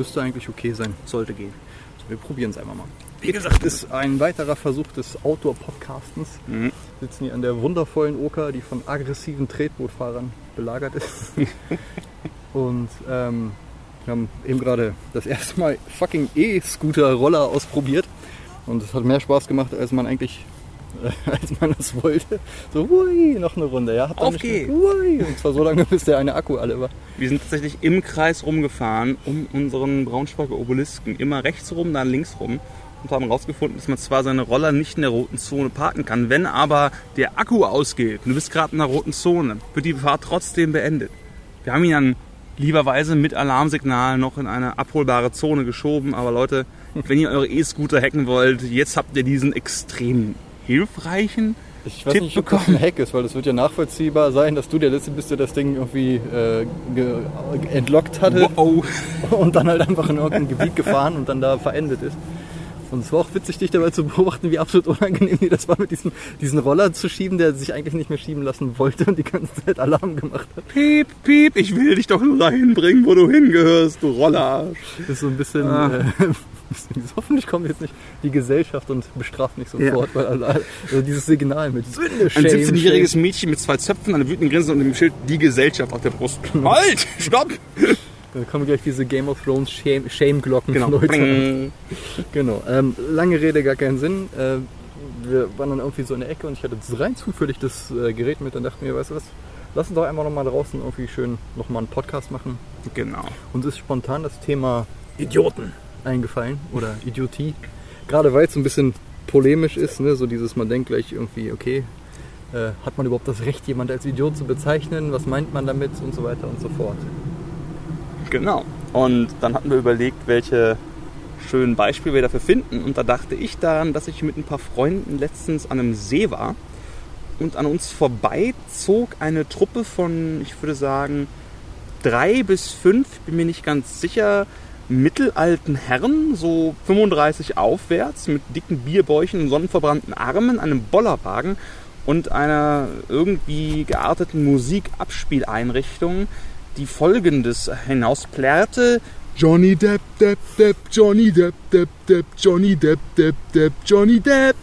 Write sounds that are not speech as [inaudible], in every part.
müsste eigentlich okay sein. Sollte gehen. Wir probieren es einfach mal. Wie gesagt, ist ein weiterer Versuch des Outdoor-Podcastens. Mhm. Wir sitzen hier an der wundervollen Oker, die von aggressiven Tretbootfahrern belagert ist. [laughs] Und ähm, wir haben eben gerade das erste Mal fucking E-Scooter-Roller ausprobiert. Und es hat mehr Spaß gemacht, als man eigentlich, [laughs] als man das wollte. So, hui, noch eine Runde. Ja, Auf geht's. Und zwar so lange, bis der eine Akku alle war. Wir sind tatsächlich im Kreis rumgefahren, um unseren Braunschweiger Obelisken. Immer rechts rum, dann links rum. Und haben herausgefunden, dass man zwar seine Roller nicht in der roten Zone parken kann, wenn aber der Akku ausgeht und du bist gerade in der roten Zone, wird die Fahrt trotzdem beendet. Wir haben ihn dann lieberweise mit Alarmsignal noch in eine abholbare Zone geschoben. Aber Leute, wenn ihr eure E-Scooter hacken wollt, jetzt habt ihr diesen extrem hilfreichen Ich weiß Tipp nicht, ob das ein Hack ist, weil es wird ja nachvollziehbar sein, dass du der Letzte bist, der das Ding irgendwie äh, entlockt hatte Wow. und dann halt einfach in irgendein Gebiet gefahren und dann da verendet ist. Und es war auch witzig, dich dabei zu beobachten, wie absolut unangenehm dir das war, mit diesem diesen Roller zu schieben, der sich eigentlich nicht mehr schieben lassen wollte und die ganze Zeit Alarm gemacht hat. Piep, piep, ich will dich doch nur dahin bringen, wo du hingehörst, du Rollarsch. Das ist so ein bisschen, Ah. äh, [laughs] [laughs] hoffentlich kommt jetzt nicht die Gesellschaft und bestraft nicht sofort, weil alle, also dieses Signal mit Sünde, Ein Shame, 17-jähriges Shame. Mädchen mit zwei Zöpfen, einer wütenden Grinsen und dem Schild Die Gesellschaft auf der Brust. [laughs] Halt! Stopp! Da kommen gleich diese Game of Thrones Shame- Shame-Glocken Genau. Leute. Bling. [laughs] Genau. Ähm, lange Rede, gar keinen Sinn. Äh, wir waren dann irgendwie so in der Ecke und ich hatte rein zufällig das äh, Gerät mit und dachte mir, weißt du was, lass uns doch einfach nochmal draußen irgendwie schön nochmal einen Podcast machen. Genau. Uns ist spontan das Thema Idioten eingefallen oder Idiotie. Gerade weil es so ein bisschen polemisch ist, ne? so dieses, man denkt gleich irgendwie, okay, äh, hat man überhaupt das Recht, jemand als Idiot zu bezeichnen? Was meint man damit und so weiter und so fort. Genau. Und dann hatten wir überlegt, welche schönen Beispiele wir dafür finden. Und da dachte ich daran, dass ich mit ein paar Freunden letztens an einem See war. Und an uns vorbei zog eine Truppe von, ich würde sagen, drei bis fünf, bin mir nicht ganz sicher, mittelalten Herren, so 35 aufwärts, mit dicken Bierbäuchen und sonnenverbrannten Armen, einem Bollerwagen und einer irgendwie gearteten Musikabspieleinrichtung, die folgendes hinausplärrte. Johnny Depp, Depp, Depp, Johnny Depp, Depp, Depp, Johnny Depp, Depp, Depp, Johnny Depp.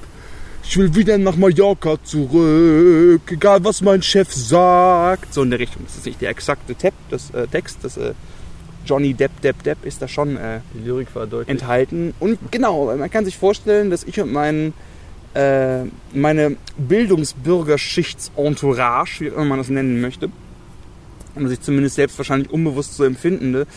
Ich will wieder nach Mallorca zurück, egal was mein Chef sagt. So in der Richtung. Das ist nicht der exakte Tep, das, äh, Text, das äh, Johnny Depp, Depp, Depp ist da schon äh, Die Lyrik war deutlich. enthalten. Und genau, man kann sich vorstellen, dass ich und mein, äh, meine Bildungsbürgerschichtsentourage, wie auch immer man das nennen möchte, und sich zumindest selbst wahrscheinlich unbewusst so empfindende,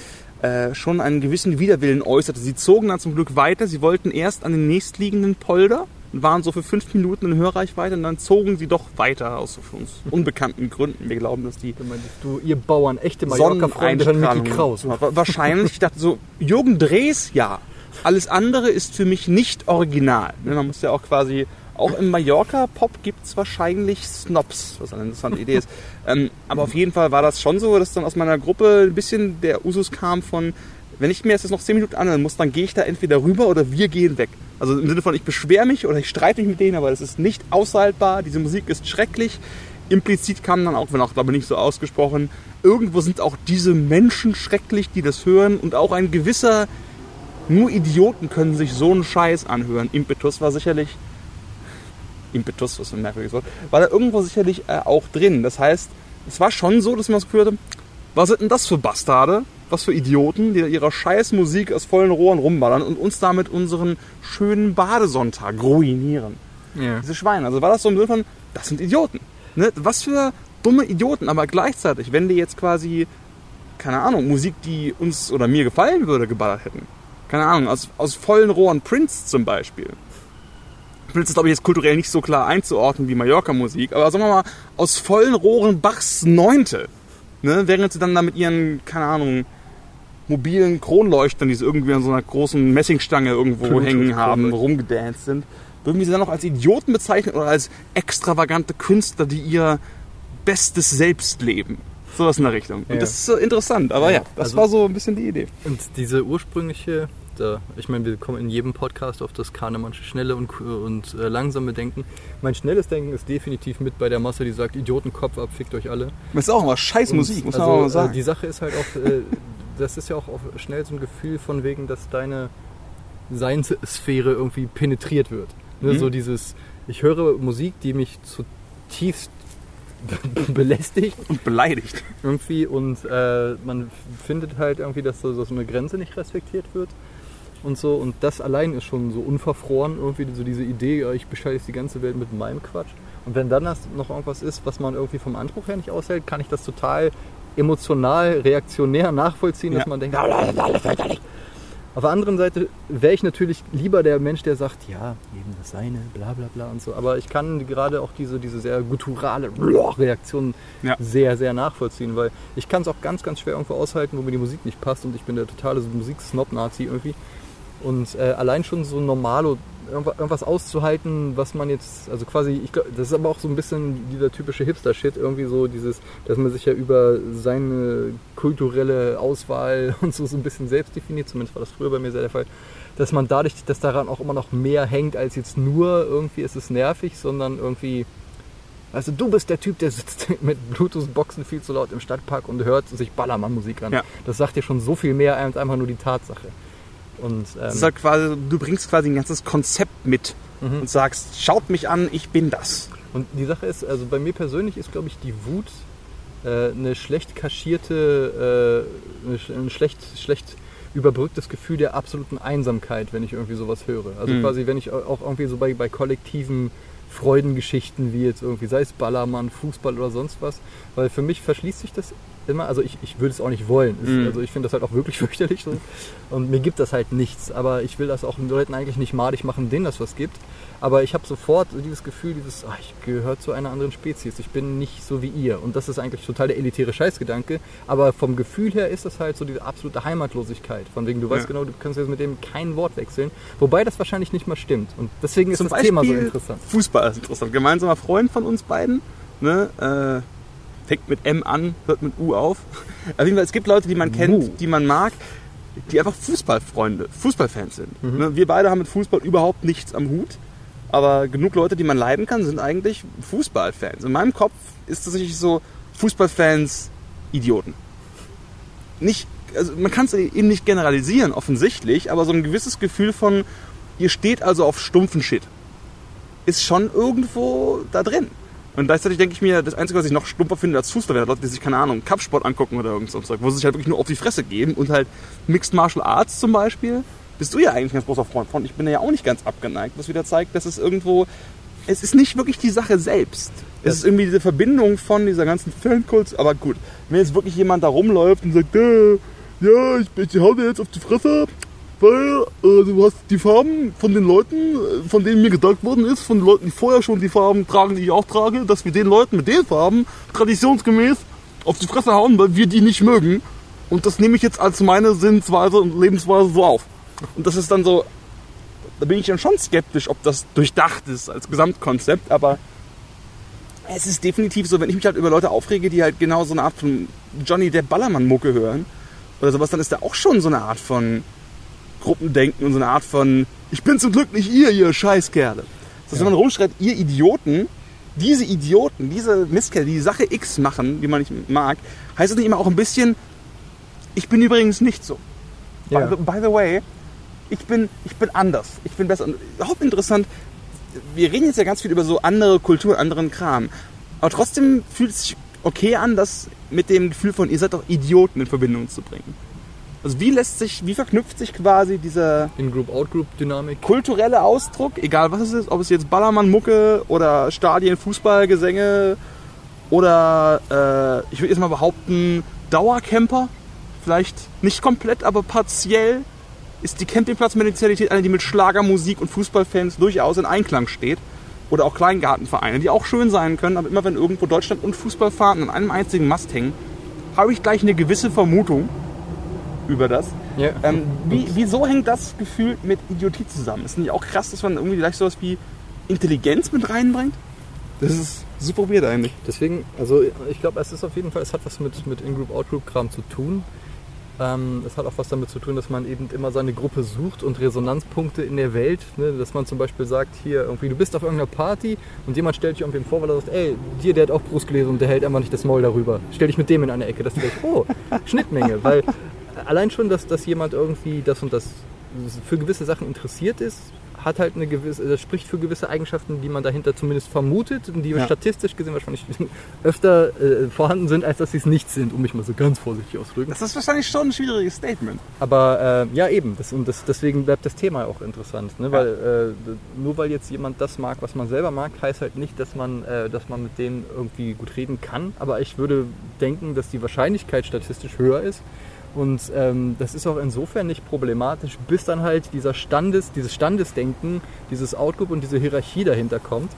äh, schon einen gewissen Widerwillen äußerte. Sie zogen dann zum Glück weiter. Sie wollten erst an den nächstliegenden Polder und waren so für fünf Minuten in Hörreichweite und dann zogen sie doch weiter aus so für uns [laughs] unbekannten Gründen. Wir glauben, dass die du, ihr Bauern, echte Mallorca-Freunde hören Mickey Kraus. Wa- Wahrscheinlich. Ich dachte so, Jürgen Drees, ja. Alles andere ist für mich nicht original. Ne, Man muss ja auch quasi, auch im Mallorca-Pop gibt es wahrscheinlich Snobs, was eine interessante Idee ist. Ähm, aber auf jeden Fall war das schon so, dass dann aus meiner Gruppe ein bisschen der Usus kam von, wenn ich mir jetzt noch 10 Minuten anhören muss, dann gehe ich da entweder rüber oder wir gehen weg. Also im Sinne von, ich beschwere mich oder ich streite mich mit denen, aber das ist nicht aushaltbar, diese Musik ist schrecklich. Implizit kam dann auch, wenn auch glaube ich nicht so ausgesprochen, irgendwo sind auch diese Menschen schrecklich, die das hören und auch ein gewisser, nur Idioten können sich so einen Scheiß anhören. Impetus war sicherlich, Impetus, was ein merkwürdiges Wort, war da irgendwo sicherlich äh, auch drin. Das heißt, es war schon so, dass man das Gefühl hatte, was sind denn das für Bastarde? Was für Idioten, die ihrer Scheißmusik aus vollen Rohren rumballern und uns damit unseren schönen Badesonntag ruinieren. Ja. Diese Schweine. Also war das so im Sinne von, das sind Idioten. Ne? Was für dumme Idioten, aber gleichzeitig, wenn die jetzt quasi, keine Ahnung, Musik, die uns oder mir gefallen würde, geballert hätten. Keine Ahnung, aus, aus vollen Rohren Prince zum Beispiel. Prince ist, glaube ich, jetzt kulturell nicht so klar einzuordnen wie Mallorca-Musik, aber sagen wir mal, aus vollen Rohren Bachs Neunte. Ne? Während sie dann da mit ihren, keine Ahnung, mobilen Kronleuchtern, die sie irgendwie an so einer großen Messingstange irgendwo Bluetooth hängen haben, rumgedanced sind, würden wir sie dann noch als Idioten bezeichnen oder als extravagante Künstler, die ihr bestes Selbst leben. Sowas in der Richtung. Ja. Und das ist so interessant, aber ja, Ja, das also- war so ein bisschen die Idee. Und diese ursprüngliche, da, ich meine, wir kommen in jedem Podcast auf das Kahnemannsche schnelle und, und äh, langsame Denken. Mein schnelles Denken ist definitiv mit bei der Masse, die sagt, Idiotenkopf ab, fickt euch alle. Das ist auch immer scheiß Musik, Und, muss man also, auch mal sagen. Äh, die Sache ist halt auch, äh, das ist ja auch schnell so ein Gefühl von wegen, dass deine Seinssphäre irgendwie penetriert wird. Ne? Mhm. So dieses, ich höre Musik, die mich zutiefst [laughs] belästigt Und beleidigt. irgendwie und äh, man findet halt irgendwie, dass so, so eine Grenze nicht respektiert wird und so und das allein ist schon so unverfroren irgendwie so diese Idee, ich bescheiße die ganze Welt mit meinem Quatsch und wenn dann das noch irgendwas ist, was man irgendwie vom Anspruch her nicht aushält, kann ich das total emotional, reaktionär nachvollziehen, dass Ja. man denkt, "Ah, das ist alles fürchterlich." Auf der anderen Seite wäre ich natürlich lieber der Mensch, der sagt, ja, jedem das seine, bla bla bla und so. Aber ich kann gerade auch diese, diese sehr gutturale Reaktion Ja. sehr, sehr nachvollziehen, weil ich kann es auch ganz, ganz schwer irgendwo aushalten, wo mir die Musik nicht passt und ich bin der totale Musiksnob-Nazi irgendwie. Und äh, allein schon so normalo irgendwa- irgendwas auszuhalten, was man jetzt, also quasi, ich glaub, das ist aber auch so ein bisschen dieser typische Hipster-Shit, irgendwie so dieses, dass man sich ja über seine kulturelle Auswahl [laughs] und so, so ein bisschen selbst definiert, zumindest war das früher bei mir sehr der Fall, dass man dadurch, dass daran auch immer noch mehr hängt, als jetzt nur irgendwie ist es nervig, sondern irgendwie, also du bist der Typ, der sitzt [laughs] mit Bluetooth-Boxen viel zu laut im Stadtpark und hört sich Ballermann-Musik an. Ja. Das sagt dir schon so viel mehr als einfach nur die Tatsache. Und, ähm, Das ist halt quasi, du bringst quasi ein ganzes Konzept mit Mhm. und sagst, schaut mich an, ich bin das. Und die Sache ist, also bei mir persönlich ist, glaube ich, die Wut äh, eine schlecht kaschierte, äh, ein schlecht, schlecht überbrücktes Gefühl der absoluten Einsamkeit, wenn ich irgendwie sowas höre. Also Mhm. quasi, wenn ich auch irgendwie so bei, bei kollektiven Freudengeschichten wie jetzt irgendwie, sei es Ballermann, Fußball oder sonst was, weil für mich verschließt sich das immer, also ich, ich würde es auch nicht wollen. Es- Mhm. Also ich finde das halt auch wirklich [laughs] fürchterlich so. und mir gibt das halt nichts, aber ich will das auch den Leuten eigentlich nicht madig machen, denen das was gibt. Aber ich habe sofort so dieses Gefühl, dieses, ach, ich gehöre zu einer anderen Spezies, ich bin nicht so wie ihr. Und das ist eigentlich total der elitäre Scheißgedanke. Aber vom Gefühl her ist das halt so diese absolute Heimatlosigkeit. Von wegen, du weißt Ja. genau, du kannst jetzt mit dem kein Wort wechseln. Wobei das wahrscheinlich nicht mal stimmt. Und deswegen ist Zum das Thema so Beispiel interessant. Fußball ist interessant. Gemeinsamer Freund von uns beiden, ne, äh, fängt mit M an, hört mit U auf. Auf jeden Fall, es gibt Leute, die man kennt, Mu. die man mag, die einfach Fußballfreunde, Fußballfans sind. Mhm. Ne, wir beide haben mit Fußball überhaupt nichts am Hut. Aber genug Leute, die man leiden kann, sind eigentlich Fußballfans. In meinem Kopf ist tatsächlich so, Fußballfans Idioten. Nicht, also man kann es eben nicht generalisieren, offensichtlich, aber so ein gewisses Gefühl von, ihr steht also auf stumpfen Shit, ist schon irgendwo da drin. Und gleichzeitig denke ich mir, das Einzige, was ich noch stumper finde als Fußball, wäre Leute, die sich, keine Ahnung, Kampfsport angucken oder irgend so Zeug, wo sie sich halt wirklich nur auf die Fresse geben und halt Mixed Martial Arts zum Beispiel, bist du ja eigentlich ein ganz großer Freund von. Ich bin ja auch nicht ganz abgeneigt, was wieder zeigt, dass es irgendwo, es ist nicht wirklich die Sache selbst. Es ist irgendwie diese Verbindung von dieser ganzen Fankultur, aber gut, wenn jetzt wirklich jemand da rumläuft und sagt, äh, ja, ich, ich hau dir jetzt auf die Fresse, weil äh, du hast die Farben von den Leuten, äh, von denen mir gesagt worden ist, von den Leuten, die vorher schon die Farben tragen, die ich auch trage, dass wir den Leuten mit den Farben traditionsgemäß auf die Fresse hauen, weil wir die nicht mögen. Und das nehme ich jetzt als meine Sinnsweise und Lebensweise so auf. Und das ist dann so, da bin ich dann schon skeptisch, ob das durchdacht ist als Gesamtkonzept, aber es ist definitiv so, wenn ich mich halt über Leute aufrege, die halt genau so eine Art von Johnny der Ballermann-Mucke hören oder sowas, dann ist da auch schon so eine Art von Gruppendenken und so eine Art von Ich bin zum Glück nicht ihr, ihr Scheißkerle. Das heißt, wenn man rumschreit, ihr Idioten, diese Idioten, diese Mistkerle, die die Sache X machen, die man nicht mag, heißt das nicht immer auch ein bisschen, ich bin übrigens nicht so. Ja. By, the, by the way, ich bin, ich bin anders. Ich bin besser. Und überhaupt interessant, wir reden jetzt ja ganz viel über so andere Kultur, anderen Kram. Aber trotzdem fühlt es sich okay an, das mit dem Gefühl von, ihr seid doch Idioten in Verbindung zu bringen. Also wie lässt sich, wie verknüpft sich quasi dieser In-Group-Out-Group-Dynamik. kulturelle Ausdruck, egal was es ist, ob es jetzt Ballermann, Mucke oder Stadien, Fußballgesänge oder äh, ich würde jetzt mal behaupten, Dauercamper, vielleicht nicht komplett, aber partiell ist die Campingplatzmentalität eine, die mit Schlagermusik und Fußballfans durchaus in Einklang steht. Oder auch Kleingartenvereine, die auch schön sein können, aber immer wenn irgendwo Deutschland und Fußball fahren an einem einzigen Mast hängen, habe ich gleich eine gewisse Vermutung über das. Ja. Ähm, wie, wieso hängt das Gefühl mit Idiotie zusammen? Ist nicht auch krass, dass man irgendwie gleich sowas wie Intelligenz mit reinbringt? Das ist super weird eigentlich. Deswegen, also ich glaube, es ist auf jeden Fall, es hat was mit, mit In-Group-Out-Group-Kram zu tun. Ähm, es hat auch was damit zu tun, dass man eben immer seine Gruppe sucht und Resonanzpunkte in der Welt. Ne? Dass man zum Beispiel sagt, hier irgendwie, du bist auf irgendeiner Party und jemand stellt dich irgendwem vor, weil er sagt, ey, dir, der hat auch Brust gelesen und der hält einfach nicht das Maul darüber. Stell dich mit dem in eine Ecke. Das ist oh, [laughs] Schnittmenge. Weil allein schon, dass, dass jemand irgendwie das und das für gewisse Sachen interessiert ist, hat halt eine gewisse, das spricht für gewisse Eigenschaften, die man dahinter zumindest vermutet und die Ja. statistisch gesehen wahrscheinlich [laughs] öfter äh, vorhanden sind, als dass sie es nicht sind, um mich mal so ganz vorsichtig auszudrücken. Das ist wahrscheinlich schon ein schwieriges Statement. Aber äh, ja, eben, das, und das, deswegen bleibt das Thema auch interessant. Ne? Weil äh, nur weil jetzt jemand das mag, was man selber mag, heißt halt nicht, dass man, äh, dass man mit denen irgendwie gut reden kann. Aber ich würde denken, dass die Wahrscheinlichkeit statistisch höher ist. Und ähm, das ist auch insofern nicht problematisch, bis dann halt dieser Standes, dieses Standesdenken, dieses Outgroup und diese Hierarchie dahinter kommt.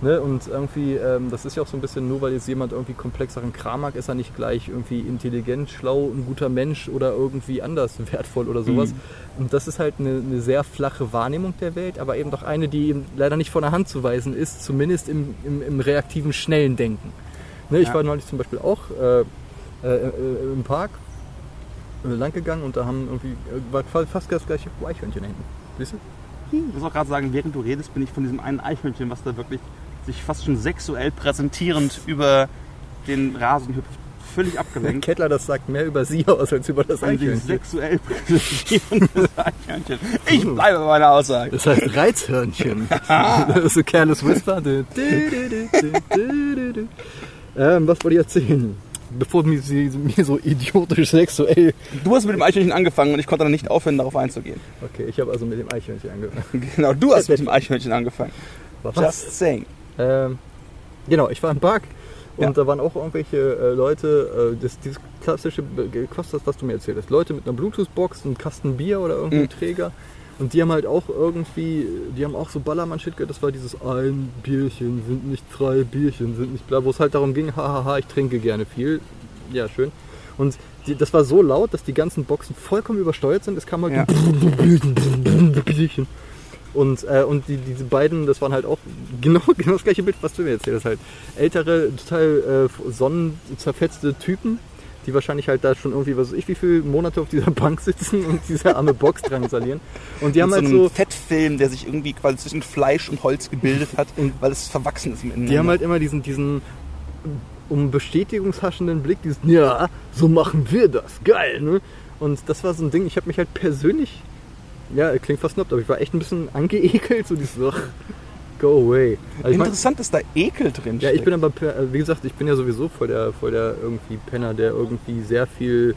Ne? Und irgendwie, ähm, das ist ja auch so ein bisschen, nur weil jetzt jemand irgendwie komplexeren Kram mag, ist er nicht gleich irgendwie intelligent, schlau, ein guter Mensch oder irgendwie anders wertvoll oder sowas. Und das ist halt eine, eine sehr flache Wahrnehmung der Welt, aber eben doch eine, die eben leider nicht von der Hand zu weisen ist, zumindest im, im, im reaktiven, schnellen Denken. Ne? Ich Ja. war neulich zum Beispiel auch äh, äh, äh, im Park lang gegangen und da haben irgendwie, äh, war fa- fast das gleiche Eichhörnchen hinten. Siehst du? Ich muss auch gerade sagen, während du redest, bin ich von diesem einen Eichhörnchen, was da wirklich sich fast schon sexuell präsentierend über den Rasen hüpft, völlig abgelenkt. Kettler das sagt mehr über sie aus als über das Ein Eichhörnchen. sexuell präsentierendes [laughs] Eichhörnchen. Ich bleibe bei meiner Aussage. Das heißt Reizhörnchen. [laughs] das ist so Careless Whisper. Ähm, was wollte ich erzählen? Bevor mir sie mir so idiotisch sexuell. Du hast mit dem Eichhörnchen angefangen und ich konnte dann nicht aufhören, darauf einzugehen. Okay, ich habe also mit dem Eichhörnchen angefangen. [laughs] Genau, du hast mit dem [laughs] Eichhörnchen angefangen. Was? Just saying. Ähm, genau, ich war im Park und Ja. da waren auch irgendwelche äh, Leute, äh, das, dieses klassische, das, was du mir erzählt hast. Leute mit einer Bluetooth-Box, einem Kasten Bier oder irgendeinem Mhm. Träger. Und die haben halt auch irgendwie, die haben auch so Ballermann-Shit gehört. Das war dieses ein Bierchen sind nicht drei Bierchen sind nicht bla, wo es halt darum ging, hahaha, ich trinke gerne viel. Ja, schön. Und die, das war so laut, dass die ganzen Boxen vollkommen übersteuert sind. Es kam halt Ja. Bierchen. Und, äh, und die, diese beiden, das waren halt auch [laughs] genau, genau das gleiche Bild, was du mir erzählt hast. Halt ältere, total äh, sonnenzerfetzte Typen, die wahrscheinlich halt da schon irgendwie, was weiß ich, wie viele Monate auf dieser [laughs] Bank sitzen und diese arme Box drangsalieren. Und die haben Mit halt so einem so, Fettfilm, der sich irgendwie quasi zwischen Fleisch und Holz gebildet hat, weil es verwachsen ist miteinander. die haben halt immer diesen, diesen um Bestätigungshaschenden Blick, dieses, ja, so machen wir das, geil, ne? Und das war so ein Ding, ich habe mich halt persönlich, ja, klingt fast noppt, aber ich war echt ein bisschen angeekelt, so dieses, ach, go away. Also ich mein, Interessant, dass da Ekel drin Ja, ich bin aber, wie gesagt, ich bin ja sowieso voll der, voll der irgendwie Penner, der irgendwie sehr viel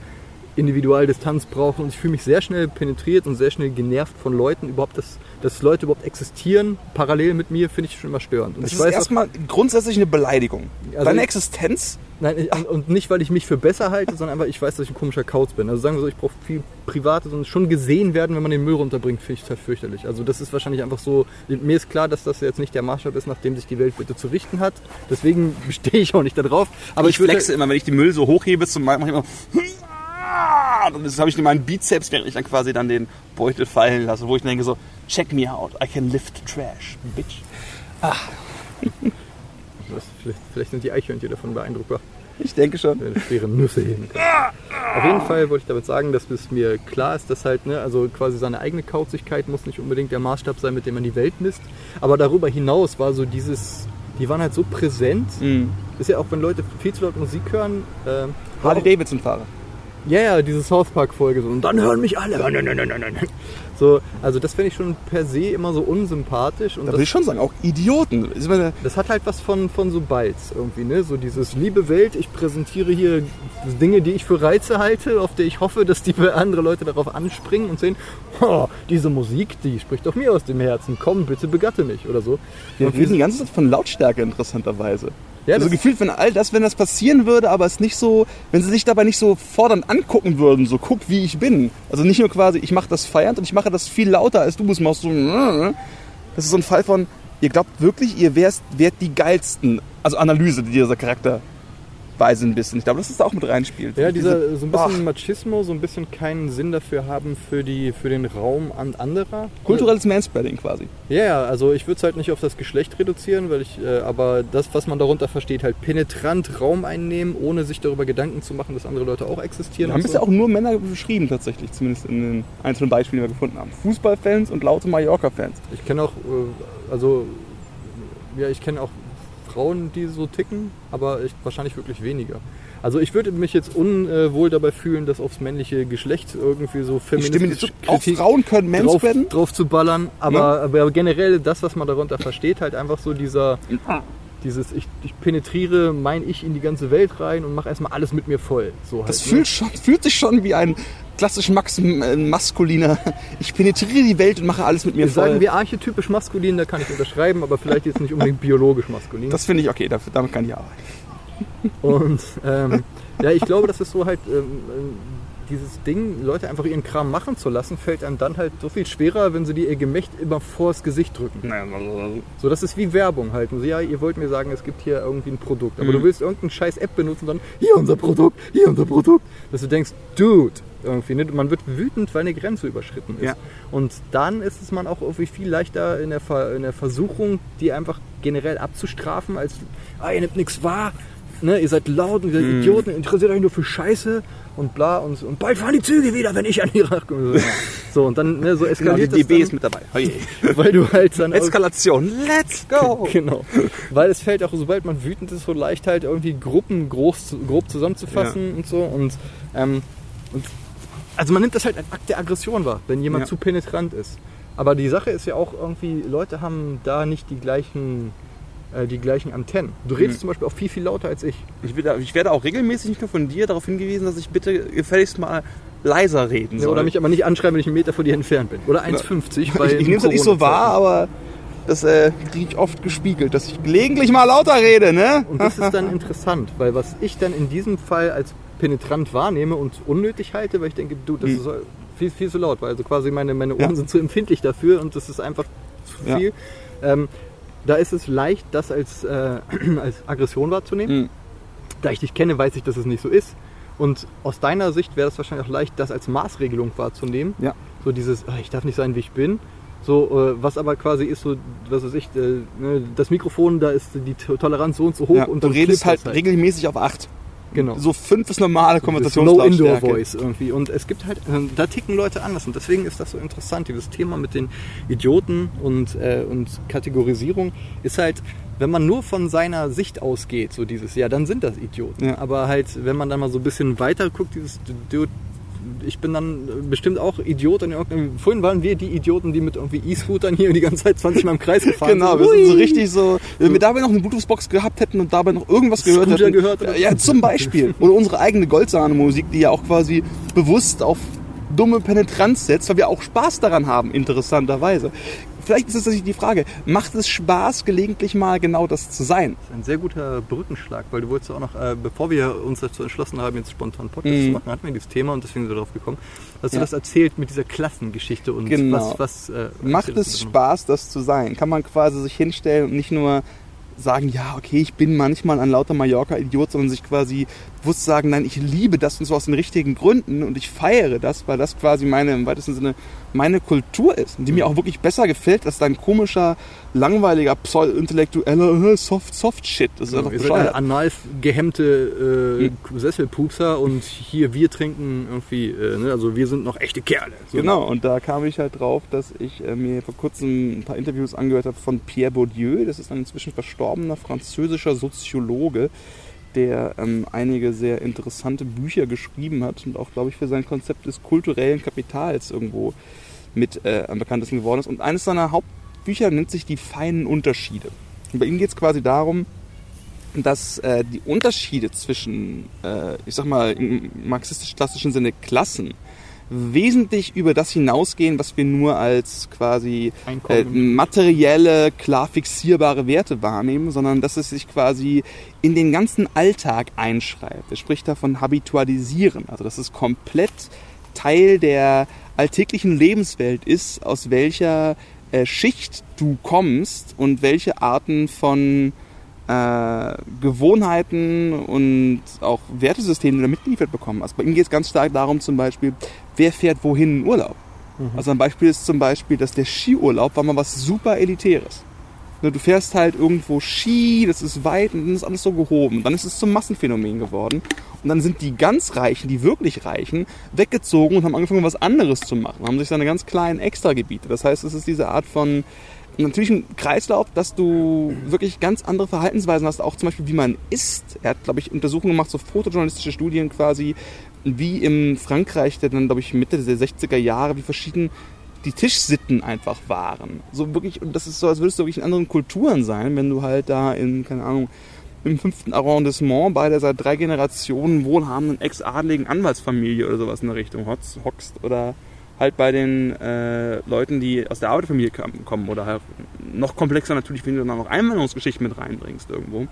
Individualdistanz braucht und ich fühle mich sehr schnell penetriert und sehr schnell genervt von Leuten. Überhaupt, dass, dass Leute überhaupt existieren, parallel mit mir, finde ich schon immer störend. Und das ich ist erstmal grundsätzlich eine Beleidigung. Also Deine Existenz, nein, ich, und nicht, weil ich mich für besser halte, sondern einfach, ich weiß, dass ich ein komischer Kauz bin. Also sagen wir so, ich brauche viel Privates und schon gesehen werden, wenn man den Müll runterbringt, finde ich total fürchterlich. Also das ist wahrscheinlich einfach so, mir ist klar, dass das jetzt nicht der Maßstab ist, nach dem sich die Welt bitte zu richten hat. Deswegen [laughs] bestehe ich auch nicht darauf. Aber ich ich, flexe immer, wenn ich den Müll so hochhebe, zum ich immer. [laughs] Und das habe ich in meinen Bizeps, während ich dann quasi dann den Beutel fallen lasse, wo ich denke so, check me out, I can lift trash, bitch. [laughs] Das, vielleicht, vielleicht sind die Eichhörnchen davon beeindruckbar, Ich denke schon. wenn schwere Nüsse heben können. Auf jeden Fall wollte ich damit sagen, dass es mir klar ist, dass halt, ne, also quasi seine eigene Kauzigkeit muss nicht unbedingt der Maßstab sein, mit dem man die Welt misst. Aber darüber hinaus war so dieses, die waren halt so präsent. Mhm. Ist ja auch, wenn Leute viel zu laut Musik hören. Ähm, Harley Davidson-Fahrer. Ja, ja, diese South Park-Folge so. Und dann hören mich alle. Nein, nein, nein, nein, nein. So, also das finde ich schon per se immer so unsympathisch. Und Da das würde ich schon sagen, auch Idioten. Meine, Das hat halt was von, von so Balz irgendwie, ne? So dieses liebe Welt, ich präsentiere hier Dinge, die ich für Reize halte, auf die ich hoffe, dass die [laughs] andere Leute darauf anspringen und sehen, oh, diese Musik, die spricht doch mir aus dem Herzen, komm, bitte begatte mich oder so. wir Und reden die ganze Zeit von Lautstärke interessanterweise. Ja, also gefühlt, wenn all das, wenn das passieren würde, aber es nicht so, wenn sie sich dabei nicht so fordernd angucken würden, so guck, wie ich bin. Also nicht nur quasi, ich mache das feiernd und ich mache das viel lauter, als du es machst. So, das ist so ein Fall von, ihr glaubt wirklich, ihr wärst, wärt die geilsten. Also Analyse, die dieser Charakter weise ein bisschen. Ich glaube, dass das da auch mit reinspielt. Ja, dieser Diese- so ein bisschen Machismo, so ein bisschen keinen Sinn dafür haben für, die, für den Raum an anderer. kulturelles Manspreading quasi. Ja, ja, also ich würde es halt nicht auf das Geschlecht reduzieren, weil ich, äh, aber das, was man darunter versteht, halt penetrant Raum einnehmen, ohne sich darüber Gedanken zu machen, dass andere Leute auch existieren. Wir haben bisher auch nur Männer beschrieben, tatsächlich, zumindest in den einzelnen Beispielen, die wir gefunden haben. Fußballfans und laute Mallorca-Fans. Ich kenne auch, äh, also, ja, ich kenne auch Frauen, die so ticken, aber ich, wahrscheinlich wirklich weniger. Also ich würde mich jetzt unwohl dabei fühlen, das aufs männliche Geschlecht irgendwie so Ich stimme dir feministisch zu. Auch Frauen können drauf, drauf zu ballern, aber, aber generell das, was man darunter versteht, halt einfach so dieser, dieses, ich, ich penetriere mein Ich in die ganze Welt rein und mache erstmal alles mit mir voll. So halt, Das ne? fühlt, schon, fühlt sich schon wie ein klassisch Max, äh, maskuliner. Ich penetriere die Welt und mache alles mit mir voll. Sagen wir archetypisch maskulin, da kann ich unterschreiben, aber vielleicht jetzt nicht unbedingt biologisch maskulin. das finde ich okay, dafür, damit kann ich arbeiten. Und ähm, ja, ich glaube, das ist so halt ähm, dieses Ding, Leute einfach ihren Kram machen zu lassen, fällt einem dann halt so viel schwerer, wenn sie dir ihr Gemächt immer vors Gesicht drücken. So, das ist wie Werbung halt. Und so, ja, ihr wollt mir sagen, es gibt hier irgendwie ein Produkt, aber Mhm. du willst irgendeine scheiß App benutzen, dann hier unser Produkt, hier unser Produkt. Dass du denkst, Dude, irgendwie, ne? man wird wütend, weil eine Grenze überschritten ist. Ja. Und dann ist es man auch irgendwie viel leichter in der, Ver in der Versuchung, die einfach generell abzustrafen, als, ah, ihr nehmt nichts wahr, ne? ihr seid laut und ihr seid Idioten, ihr interessiert euch nur für Scheiße und bla und, und bald fahren die Züge wieder, wenn ich an die Rach komme. [laughs] So, und dann ne, so Genau, die eskaliert DB ist mit dabei. Oje. [laughs] weil du halt dann Eskalation. Let's go. [laughs] Genau. Weil es fällt auch, sobald man wütend ist, so leicht halt irgendwie Gruppen groß, grob zusammenzufassen und so. Und, ähm, und also man nimmt das halt als Akt der Aggression wahr, wenn jemand Ja. zu penetrant ist. Aber die Sache ist ja auch irgendwie, Leute haben da nicht die gleichen, äh, die gleichen Antennen. Du redest Mhm. zum Beispiel auch viel, viel lauter als ich. Ich, werde, ich werde auch regelmäßig nicht nur von dir darauf hingewiesen, dass ich bitte gefälligst mal leiser reden Ja, soll. oder mich aber nicht anschreiben, wenn ich einen Meter von dir entfernt bin. Oder 1,50. bei [laughs] ich ich nehme es nicht so wahr, aber das äh, kriege ich oft gespiegelt, dass ich gelegentlich mal lauter rede, ne? Und das ist dann [laughs] interessant, weil was ich dann in diesem Fall als penetrant wahrnehme und unnötig halte, weil ich denke, du, das Hm. ist viel, viel zu laut, weil also quasi meine, meine Ohren Ja. sind zu empfindlich dafür und das ist einfach zu Ja. viel. Ähm, da ist es leicht, das als, äh, [clears throat] als Aggression wahrzunehmen. Mhm. Da ich dich kenne, weiß ich, dass es nicht so ist. Und aus deiner Sicht wäre es wahrscheinlich auch leicht, das als Maßregelung wahrzunehmen. Ja. So dieses, ah, ich darf nicht sein, wie ich bin. So, äh, was aber quasi ist so, was weiß ich, äh, ne, das Mikrofon, da ist die To- Toleranz so und so hoch Ja, und du redest halt, das regelmäßig auf 8. Genau. So 5 ist normale Low Indoor Konversationslautstärke. Voice irgendwie. Und es gibt halt, äh, da ticken Leute anders und deswegen ist das so interessant. Dieses Thema mit den Idioten und, äh, und Kategorisierung ist halt, wenn man nur von seiner Sicht ausgeht, so dieses, ja, dann sind das Idioten. Ja. Aber halt, wenn man dann mal so ein bisschen weiter guckt, dieses, ich bin dann bestimmt auch Idiot. In irgendeinem, vorhin waren wir die Idioten, die mit irgendwie E-Scootern hier die ganze Zeit 20 Mal im Kreis gefahren Genau, sind. wir sind so richtig so, wenn wir dabei noch eine Bluetooth-Box gehabt hätten und dabei noch irgendwas gehört Scooter hätten. gehört oder ja, zum Beispiel. Oder unsere eigene Goldsahne-Musik, die ja auch quasi bewusst auf dumme Penetranz setzt, weil wir auch Spaß daran haben, interessanterweise. Vielleicht ist es tatsächlich die Frage, macht es Spaß, gelegentlich mal genau das zu sein? Das ist ein sehr guter Brückenschlag, weil du wolltest auch noch, äh, bevor wir uns dazu entschlossen haben, jetzt spontan Podcast Mhm. zu machen, hatten wir dieses Thema und deswegen sind wir darauf gekommen. Hast du Ja. das erzählt mit dieser Klassengeschichte und Genau. was, was äh, Macht es. Spaß, das zu sein? Kann man quasi sich hinstellen und nicht nur sagen, ja, okay, ich bin manchmal ein lauter Mallorca-Idiot, sondern sich quasi bewusst sagen, nein, ich liebe das und zwar aus den richtigen Gründen und ich feiere das, weil das quasi meine, im weitesten Sinne, meine Kultur ist und die mir auch wirklich besser gefällt als dein komischer, langweiliger, pseudo-intellektueller äh, Soft-Soft-Shit. Das ist Genau, einfach bescheuert. anal gehemmte äh, Sesselpupser und hier wir trinken irgendwie, äh, ne? also wir sind noch echte Kerle. So. Genau, und da kam ich halt drauf, dass ich äh, mir vor kurzem ein paar Interviews angehört habe von Pierre Bourdieu. Das ist ein inzwischen verstorbener französischer Soziologe, der ähm, einige sehr interessante Bücher geschrieben hat und auch, glaube ich, für sein Konzept des kulturellen Kapitals irgendwo mit äh, am bekanntesten geworden ist. Und eines seiner Hauptbücher nennt sich Die feinen Unterschiede. Und bei ihm geht es quasi darum, dass äh, die Unterschiede zwischen, äh, ich sag mal, im marxistisch-klassischen Sinne Klassen wesentlich über das hinausgehen, was wir nur als quasi äh, materielle, klar fixierbare Werte wahrnehmen, sondern dass es sich quasi in den ganzen Alltag einschreibt. Er spricht davon habitualisieren, also dass es komplett Teil der alltäglichen Lebenswelt ist, aus welcher äh, Schicht du kommst und welche Arten von äh, Gewohnheiten und auch Wertesystemen, die da mitgeliefert bekommen. Also bei ihm geht es ganz stark darum zum Beispiel, wer fährt wohin in Urlaub. Also ein Beispiel ist zum Beispiel, dass der Skiurlaub war mal was super Elitäres. Ne, Du fährst halt irgendwo Ski, das ist weit und dann ist alles so gehoben. Dann ist es zum Massenphänomen geworden. Und dann sind die ganz Reichen, die wirklich Reichen, weggezogen und haben angefangen, was anderes zu machen. Haben sich seine ganz kleinen Extragebiete. Das heißt, es ist diese Art von natürlich ein Kreislauf, dass du wirklich ganz andere Verhaltensweisen hast, auch zum Beispiel wie man isst. Er hat, glaube ich, Untersuchungen gemacht, so fotojournalistische Studien quasi, wie im Frankreich, der dann, glaube ich, Mitte der 60er Jahre, wie verschieden die Tischsitten einfach waren. So wirklich, und das ist so, als würdest du wirklich in anderen Kulturen sein, wenn du halt da in, keine Ahnung, im fünften Arrondissement bei der seit drei Generationen wohlhabenden ex-adligen Anwaltsfamilie oder sowas in der Richtung hockst oder halt bei den äh, Leuten, die aus der Arbeiterfamilie kommen oder halt noch komplexer natürlich, wenn du dann noch Einwanderungsgeschichten mit reinbringst irgendwo.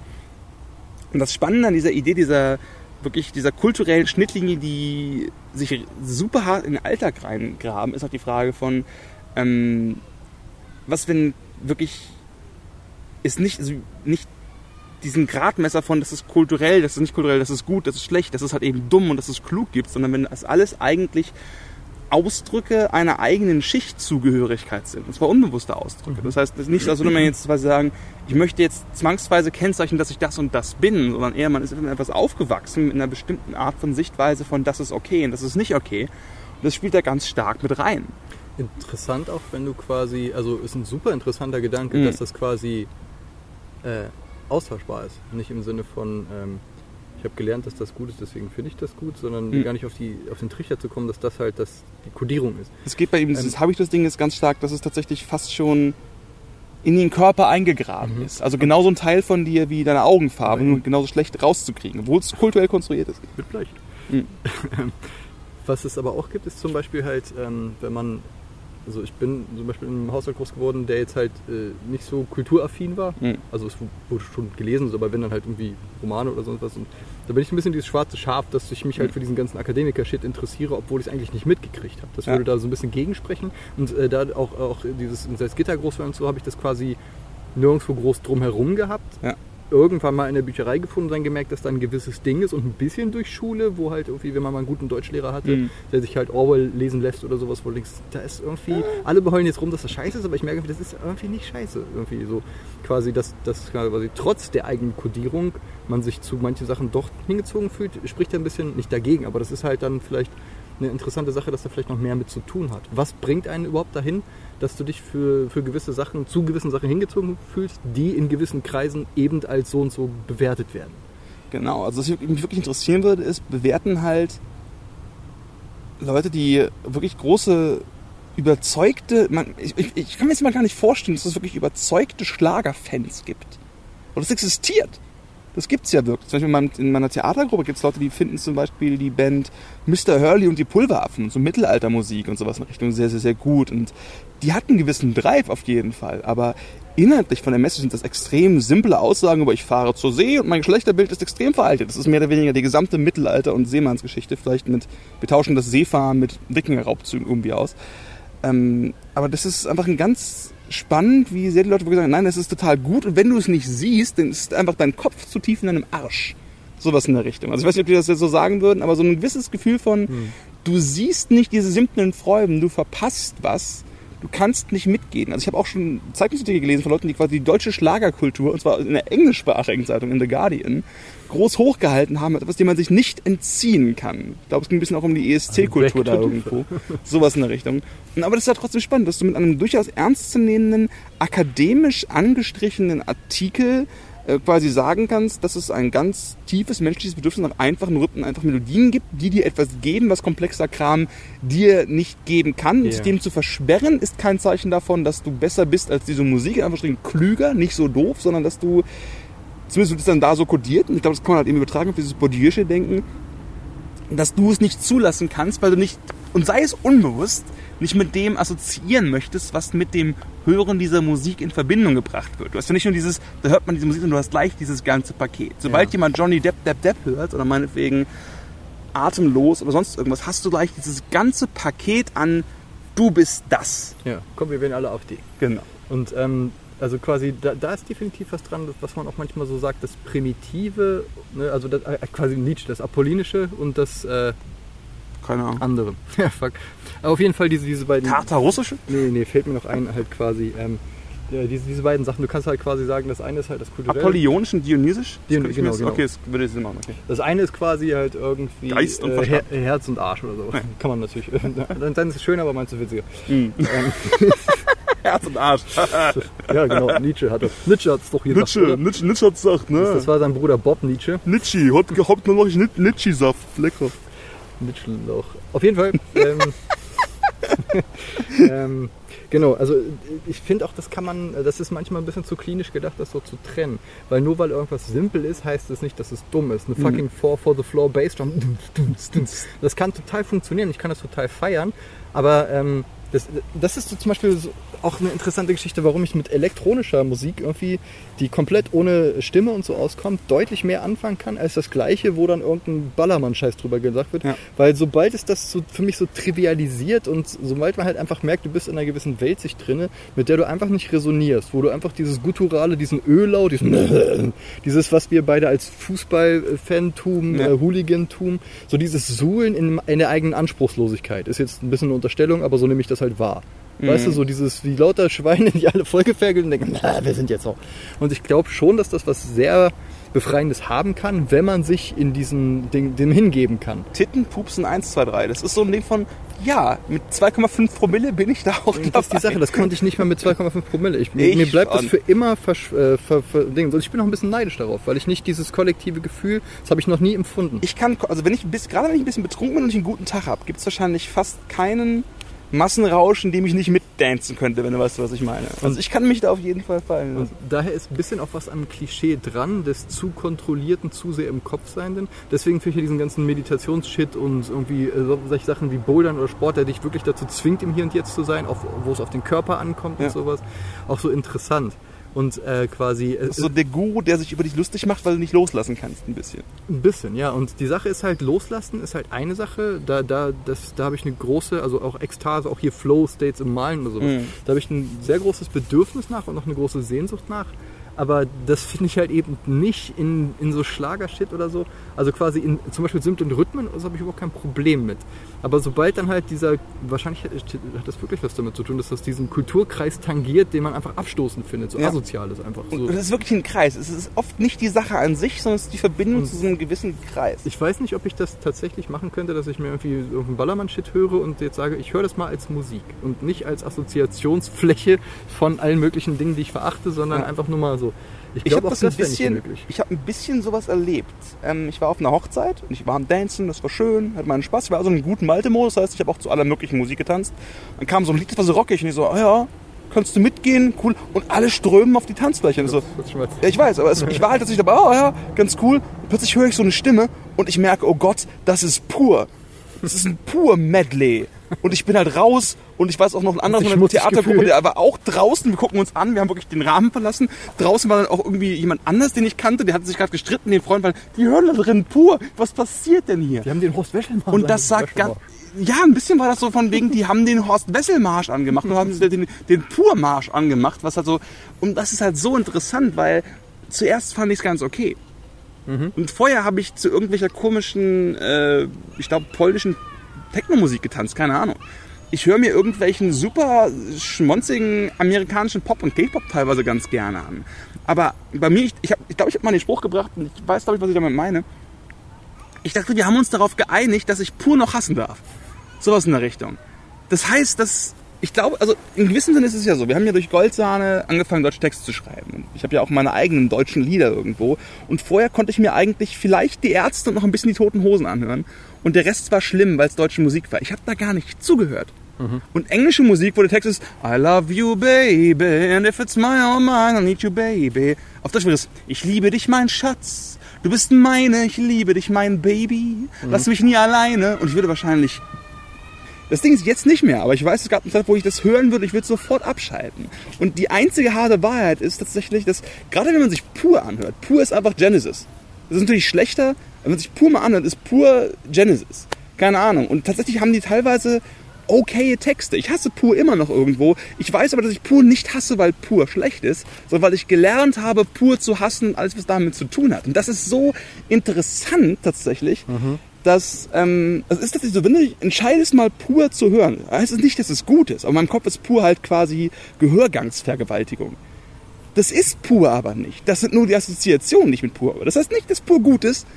Und das Spannende an dieser Idee dieser wirklich dieser kulturellen Schnittlinie, die sich super hart in den Alltag reingraben, ist auch die Frage von, ähm, was wenn wirklich ist nicht, also nicht diesen Gradmesser von, das ist kulturell, das ist nicht kulturell, das ist gut, das ist schlecht, das ist halt eben dumm und das ist klug gibt, sondern wenn das alles eigentlich Ausdrücke einer eigenen Schichtzugehörigkeit sind. Und zwar unbewusste Ausdrücke. Das heißt, das ist nicht, als würde man jetzt quasi sagen, ich möchte jetzt zwangsweise kennzeichnen, dass ich das und das bin, sondern eher, man ist mit etwas aufgewachsen, mit einer bestimmten Art von Sichtweise von, das ist okay und das ist nicht okay. Und das spielt da ganz stark mit rein. Interessant auch, wenn du quasi, also ist ein super interessanter Gedanke, mhm. dass das quasi äh, austauschbar ist. Nicht im Sinne von, ähm, ich habe gelernt, dass das gut ist, deswegen finde ich das gut, sondern mhm. gar nicht auf, die, auf den Trichter zu kommen, dass das halt das, die Kodierung ist. Es geht bei ihm, ähm, habe ich das Ding ist ganz stark, dass es tatsächlich fast schon in den Körper eingegraben mhm. ist. Also genauso ein Teil von dir wie deine Augenfarbe, nur genauso schlecht rauszukriegen, obwohl es kulturell konstruiert ist. Mit Blech. Mhm. Was es aber auch gibt, ist zum Beispiel halt, ähm, wenn man also ich bin zum Beispiel in einem Haushalt groß geworden, der jetzt halt äh, nicht so kulturaffin war. Mhm. Also es wurde schon gelesen, aber wenn dann halt irgendwie Romane oder sonst was. Und da bin ich ein bisschen dieses schwarze Schaf, dass ich mich halt hm. für diesen ganzen Akademiker-Shit interessiere, obwohl ich es eigentlich nicht mitgekriegt habe. Das ja. würde da so ein bisschen gegensprechen. Und äh, da auch, auch dieses Salzgitter groß war und so, habe ich das quasi nirgendwo groß drumherum gehabt. Ja irgendwann mal in der Bücherei gefunden und dann gemerkt, dass da ein gewisses Ding ist und ein bisschen durch Schule, wo halt irgendwie, wenn man mal einen guten Deutschlehrer hatte, mhm. der sich halt Orwell lesen lässt oder sowas, wo denkst, da ist irgendwie, alle beheulen jetzt rum, dass das scheiße ist, aber ich merke, das ist irgendwie nicht scheiße. Irgendwie so quasi, dass, dass quasi trotz der eigenen Kodierung man sich zu manchen Sachen doch hingezogen fühlt, spricht ja ein bisschen nicht dagegen, aber das ist halt dann vielleicht eine interessante Sache, dass da vielleicht noch mehr mit zu tun hat. Was bringt einen überhaupt dahin, dass du dich für, für gewisse Sachen, zu gewissen Sachen hingezogen fühlst, die in gewissen Kreisen eben als so und so bewertet werden? Genau, also was mich wirklich interessieren würde, ist, bewerten halt Leute, die wirklich große überzeugte, man, ich, ich, kann mir jetzt mal gar nicht vorstellen, dass es wirklich überzeugte Schlagerfans gibt. Und das existiert. Das gibt es ja wirklich. Zum Beispiel in meiner Theatergruppe gibt es Leute, die finden zum Beispiel die Band Mr. Hurley und die Pulveraffen, so Mittelaltermusik und sowas in Richtung sehr, sehr, sehr gut. Und die hatten einen gewissen Drive auf jeden Fall. Aber inhaltlich von der Message sind das extrem simple Aussagen über ich fahre zur See und mein Geschlechterbild ist extrem veraltet. Das ist mehr oder weniger die gesamte Mittelalter- und Seemannsgeschichte. Vielleicht mit, wir tauschen das Seefahren mit Wikingerraubzügen irgendwie aus. Ähm, aber das ist einfach ein ganz spannend, wie sehr die Leute wirklich sagen, nein, das ist total gut und wenn du es nicht siehst, dann ist einfach dein Kopf zu tief in deinem Arsch. Sowas in der Richtung. Also ich weiß nicht, ob die das jetzt so sagen würden, aber so ein gewisses Gefühl von, hm. du siehst nicht diese simplen Freuden, du verpasst was, du kannst nicht mitgehen. Also ich habe auch schon Zeitungsartikel gelesen von Leuten, die quasi die deutsche Schlagerkultur, und zwar in der englischsprachigen Zeitung, in The Guardian, groß hochgehalten haben, etwas, dem man sich nicht entziehen kann. Ich glaube, es ging ein bisschen auch um die ESC-Kultur da irgendwo. [laughs] Sowas in der Richtung. Aber das ist ja trotzdem spannend, dass du mit einem durchaus ernstzunehmenden, akademisch angestrichenen Artikel quasi sagen kannst, dass es ein ganz tiefes menschliches Bedürfnis nach einfachen Rhythmen, einfachen Melodien gibt, die dir etwas geben, was komplexer Kram dir nicht geben kann. Yeah. Dem zu versperren ist kein Zeichen davon, dass du besser bist als diese Musik, einfach klüger, nicht so doof, sondern dass du zumindest wird es dann da so kodiert, und ich glaube, das kann man halt eben übertragen auf dieses Bourdieu'sche Denken, dass du es nicht zulassen kannst, weil du nicht, und sei es unbewusst, nicht mit dem assoziieren möchtest, was mit dem Hören dieser Musik in Verbindung gebracht wird. Du hast ja nicht nur dieses, da hört man diese Musik, sondern du hast gleich dieses ganze Paket. Sobald ja. jemand Johnny Depp, Depp, Depp hört, oder meinetwegen atemlos oder sonst irgendwas, hast du gleich dieses ganze Paket an, du bist das. Ja, komm, wir werden alle auf die. Genau. Und ähm, also quasi, da, da, ist definitiv was dran, was man auch manchmal so sagt, das Primitive, ne, also das, äh, quasi Nietzsche, das Apollinische und das äh, Keine Ahnung. andere. [laughs] ja, fuck. Aber auf jeden Fall diese, diese beiden. Tartarussische? Nee, nee, fällt mir noch ein, halt quasi. Ähm, ja, diese, diese beiden Sachen, du kannst halt quasi sagen, das eine ist halt das kulturelle. Apollonisch und Dionysisch? Dion genau, genau. Okay, das würde ich machen. Okay. Das eine ist quasi halt irgendwie Geist und äh, Her Herz und Arsch oder so. Ja. [laughs] Kann man natürlich. dann, dann ist es schön, aber meinst du witziger. Mm. [laughs] Herz und Arsch. Ja, genau, Nietzsche hat das. Nietzsche hat es doch hier Nietzsche, gesagt. Nietzsche, Nietzsche hat gesagt, ne? Das war sein Bruder Bob Nietzsche. Nietzsche, heute gehabt noch ich Nietzsche-Saft. Lecker. Nietzsche-Lauch. Auf jeden Fall. Ähm, [laughs] ähm, genau, also ich finde auch, das kann man, das ist manchmal ein bisschen zu klinisch gedacht, das so zu trennen. Weil nur weil irgendwas simpel ist, heißt es nicht, dass es dumm ist. Eine fucking 4 for the floor Bassdrum, das kann total funktionieren, ich kann das total feiern, aber ähm, das, das ist so zum Beispiel so auch eine interessante Geschichte, warum ich mit elektronischer Musik irgendwie, die komplett ohne Stimme und so auskommt, deutlich mehr anfangen kann als das gleiche, wo dann irgendein Ballermann-Scheiß drüber gesagt wird. Ja. Weil sobald es das so für mich so trivialisiert und sobald man halt einfach merkt, du bist in einer gewissen Welt sich drinne, mit der du einfach nicht resonierst, wo du einfach dieses Gutturale, diesen Ölau, diesen [laughs] dieses, was wir beide als Fußball-Fantum, Ja. äh, Hooligantum, so dieses Suhlen in, in der eigenen Anspruchslosigkeit, ist jetzt ein bisschen eine Unterstellung, aber so nehme ich das halt wahr. Weißt du, so dieses, wie lauter Schweine, die alle vollgeferkelt und denken, na, wir sind jetzt auch. Und ich glaube schon, dass das was sehr Befreiendes haben kann, wenn man sich in diesen Ding, dem hingeben kann. Titten, Pupsen 1, 2, 3. Das ist so ein Ding von, ja, mit 2,5 Promille bin ich da auch Und das ist die dabei. Sache, das konnte ich nicht mal mit 2,5 Promille. Ich, Ich mir bleibt das schon. für immer versch äh, ver, ver, Ding. Und ich bin auch ein bisschen neidisch darauf, weil ich nicht dieses kollektive Gefühl, das habe ich noch nie empfunden. Ich kann, also wenn ich bisschen, gerade wenn ich ein bisschen betrunken bin und ich einen guten Tag habe, gibt es wahrscheinlich fast keinen Massenrausch, in dem ich nicht mitdancen könnte, wenn du weißt, was ich meine. Also ich kann mich da auf jeden Fall fallen Und lassen. daher ist ein bisschen auch was am Klischee dran, des zu kontrollierten, zu sehr im Kopf seienden. Deswegen finde ich diesen ganzen Meditationsshit und irgendwie äh, so- solche Sachen wie Bouldern oder Sport, der dich wirklich dazu zwingt, im Hier und Jetzt zu sein, wo es auf den Körper ankommt Ja. und sowas, auch so interessant. Und äh, quasi äh, so der Guru, der sich über dich lustig macht, weil du nicht loslassen kannst, ein bisschen. Ein bisschen, ja. Und die Sache ist halt, loslassen ist halt eine Sache. Da, da, das, da habe ich eine große, also auch Ekstase, auch hier Flow-States im Malen oder sowas. Mhm. Da habe ich ein sehr großes Bedürfnis nach und auch eine große Sehnsucht nach. Aber das finde ich halt eben nicht in, in so Schlagershit oder so. Also quasi in zum Beispiel simplen Rhythmen, das habe ich überhaupt kein Problem mit. Aber sobald dann halt dieser, wahrscheinlich hat hat das wirklich was damit zu tun, dass das diesen Kulturkreis tangiert, den man einfach abstoßend findet, so Ja. asozial ist einfach. So. Und es ist wirklich ein Kreis. Es ist oft nicht die Sache an sich, sondern es ist die Verbindung Und- zu so einem gewissen Kreis. Ich weiß nicht, ob ich das tatsächlich machen könnte, dass ich mir irgendwie irgendeinen Ballermann-Shit höre und jetzt sage, ich höre das mal als Musik und nicht als Assoziationsfläche von allen möglichen Dingen, die ich verachte, sondern Ja. einfach nur mal so. Ich Ich glaube, das ein das wäre nicht bisschen, möglich. ich habe ein bisschen sowas erlebt. Ähm, ich war auf einer Hochzeit und ich war am Dancen, das war schön, hatte meinen Spaß. Ich war also in einem guten Malte-Modus, das heißt, ich habe auch zu aller möglichen Musik getanzt. Dann kam so ein Lied, das war so rockig und ich so, ah ja, kannst du mitgehen, cool. Und alle strömen auf die Tanzfläche. So, ja, ich weiß, aber es, ich war halt tatsächlich dabei, oh ja, ganz cool. Und plötzlich höre ich so eine Stimme und ich merke, oh Gott, das ist pur. Das ist ein pur Medley. Und ich bin halt raus und ich weiß auch noch ein anderes schmutzig Theatergruppe, der war auch draußen. Wir gucken uns an, wir haben wirklich den Rahmen verlassen. Draußen war dann auch irgendwie jemand anders, den ich kannte, der hatte sich gerade gestritten, den Freund, weil die hören da drin pur. Was passiert denn hier? Die haben den Horst Wäschelmann. Und das sagt ganz, ja, ein bisschen war das so von wegen, die haben den Horst Wessel Marsch angemacht und haben den, den Pur Marsch angemacht, was halt so, und das ist halt so interessant, weil zuerst fand ich es ganz okay. Und vorher habe ich zu irgendwelcher komischen, äh, ich glaube, polnischen Technomusik getanzt, keine Ahnung. Ich höre mir irgendwelchen super schmonzigen amerikanischen Pop und K-Pop teilweise ganz gerne an. Aber bei mir, ich, ich glaube, ich, glaub, ich habe mal den Spruch gebracht und ich weiß, glaube ich, was ich damit meine. Ich dachte, wir haben uns darauf geeinigt, dass ich pur noch hassen darf. Sowas in der Richtung. Das heißt, dass ich glaube, also in gewissem Sinne ist es ja so. Wir haben ja durch Goldsahne angefangen, deutsche Texte zu schreiben. Und ich habe ja auch meine eigenen deutschen Lieder irgendwo. Und vorher konnte ich mir eigentlich vielleicht die Ärzte und noch ein bisschen die Toten Hosen anhören. Und der Rest war schlimm, weil es deutsche Musik war. Ich habe da gar nicht zugehört. Und englische Musik, wo der Text ist, I love you, baby, and if it's my own mine, I need you, baby. Auf Deutsch wäre es, ich liebe dich, mein Schatz. Du bist meine, ich liebe dich, mein Baby. Lass mich nie alleine. Und ich würde wahrscheinlich das Ding ist jetzt nicht mehr, aber ich weiß, es gab eine Zeit, wo ich das hören würde, ich würde sofort abschalten. Und die einzige harte Wahrheit ist tatsächlich, dass gerade wenn man sich pur anhört, pur ist einfach Genesis. Das ist natürlich schlechter, wenn man sich pur mal anhört, ist pur Genesis. Keine Ahnung. Und tatsächlich haben die teilweise okay Texte. Ich hasse pur immer noch irgendwo. Ich weiß aber, dass ich pur nicht hasse, weil pur schlecht ist, sondern weil ich gelernt habe, pur zu hassen, alles was damit zu tun hat. Und das ist so interessant tatsächlich, dass ähm, es ist tatsächlich so, wenn du entscheidest, mal pur zu hören, heißt es nicht, dass es gut ist. Aber in meinem Kopf ist pur halt quasi Gehörgangsvergewaltigung. Das ist pur aber nicht. Das sind nur die Assoziationen nicht mit pur. Das heißt nicht, dass pur gut ist,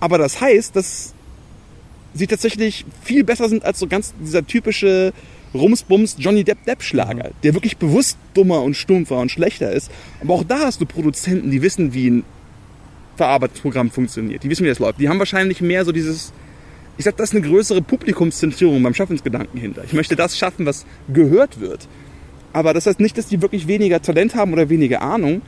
aber das heißt, dass sie tatsächlich viel besser sind als so ganz dieser typische Rumsbums Johnny Depp Depp Schlager, der wirklich bewusst dummer und stumpfer und schlechter ist. Aber auch da hast du Produzenten, die wissen, wie ein Verarbeitungsprogramm funktioniert. Die wissen, wie das läuft. Die haben wahrscheinlich mehr so dieses, ich sag, das ist eine größere Publikumszentrierung beim Schaffensgedanken hinter. Ich möchte das schaffen, was gehört wird. Aber das heißt nicht, dass die wirklich weniger Talent haben oder weniger Ahnung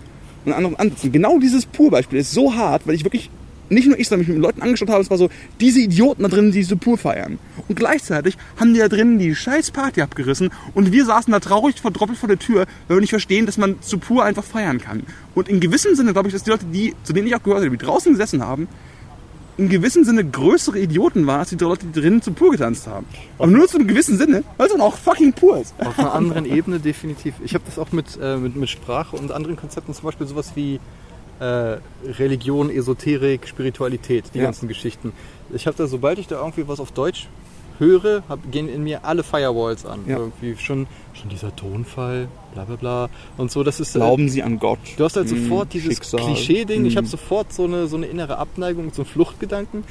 und anderen Ansätzen. Genau dieses Pur-Beispiel ist so hart, weil ich wirklich nicht nur ich, sondern mich mit Leuten angeschaut habe, es war so, diese Idioten da drin, die diese Pur feiern. Und gleichzeitig haben die da drinnen die scheiß Party abgerissen und wir saßen da traurig verdroppelt vor der Tür, weil wir nicht verstehen, dass man zu Pur einfach feiern kann. Und in gewissem Sinne glaube ich, dass die Leute, die, zu denen ich auch gehört habe, die draußen gesessen haben, in gewissem Sinne größere Idioten waren, als die Leute, die drinnen zu Pur getanzt haben. Aber nur zu einem gewissen Sinne, weil es dann auch fucking Pur ist. Auf einer anderen [laughs] Ebene definitiv. Ich habe das auch mit, äh, mit, mit Sprache und anderen Konzepten, zum Beispiel sowas wie äh, Religion, Esoterik, Spiritualität, die Ja. ganzen Geschichten. Ich habe da, sobald ich da irgendwie was auf Deutsch höre, hab, gehen in mir alle Firewalls an. Ja. Irgendwie schon, schon dieser Tonfall, bla bla bla und so. Das ist äh, Glauben sie an Gott. Du hast halt Hm, sofort dieses Schicksal. Klischee-Ding. Ich Hm. habe sofort so eine, so eine innere Abneigung, so einen Fluchtgedanken.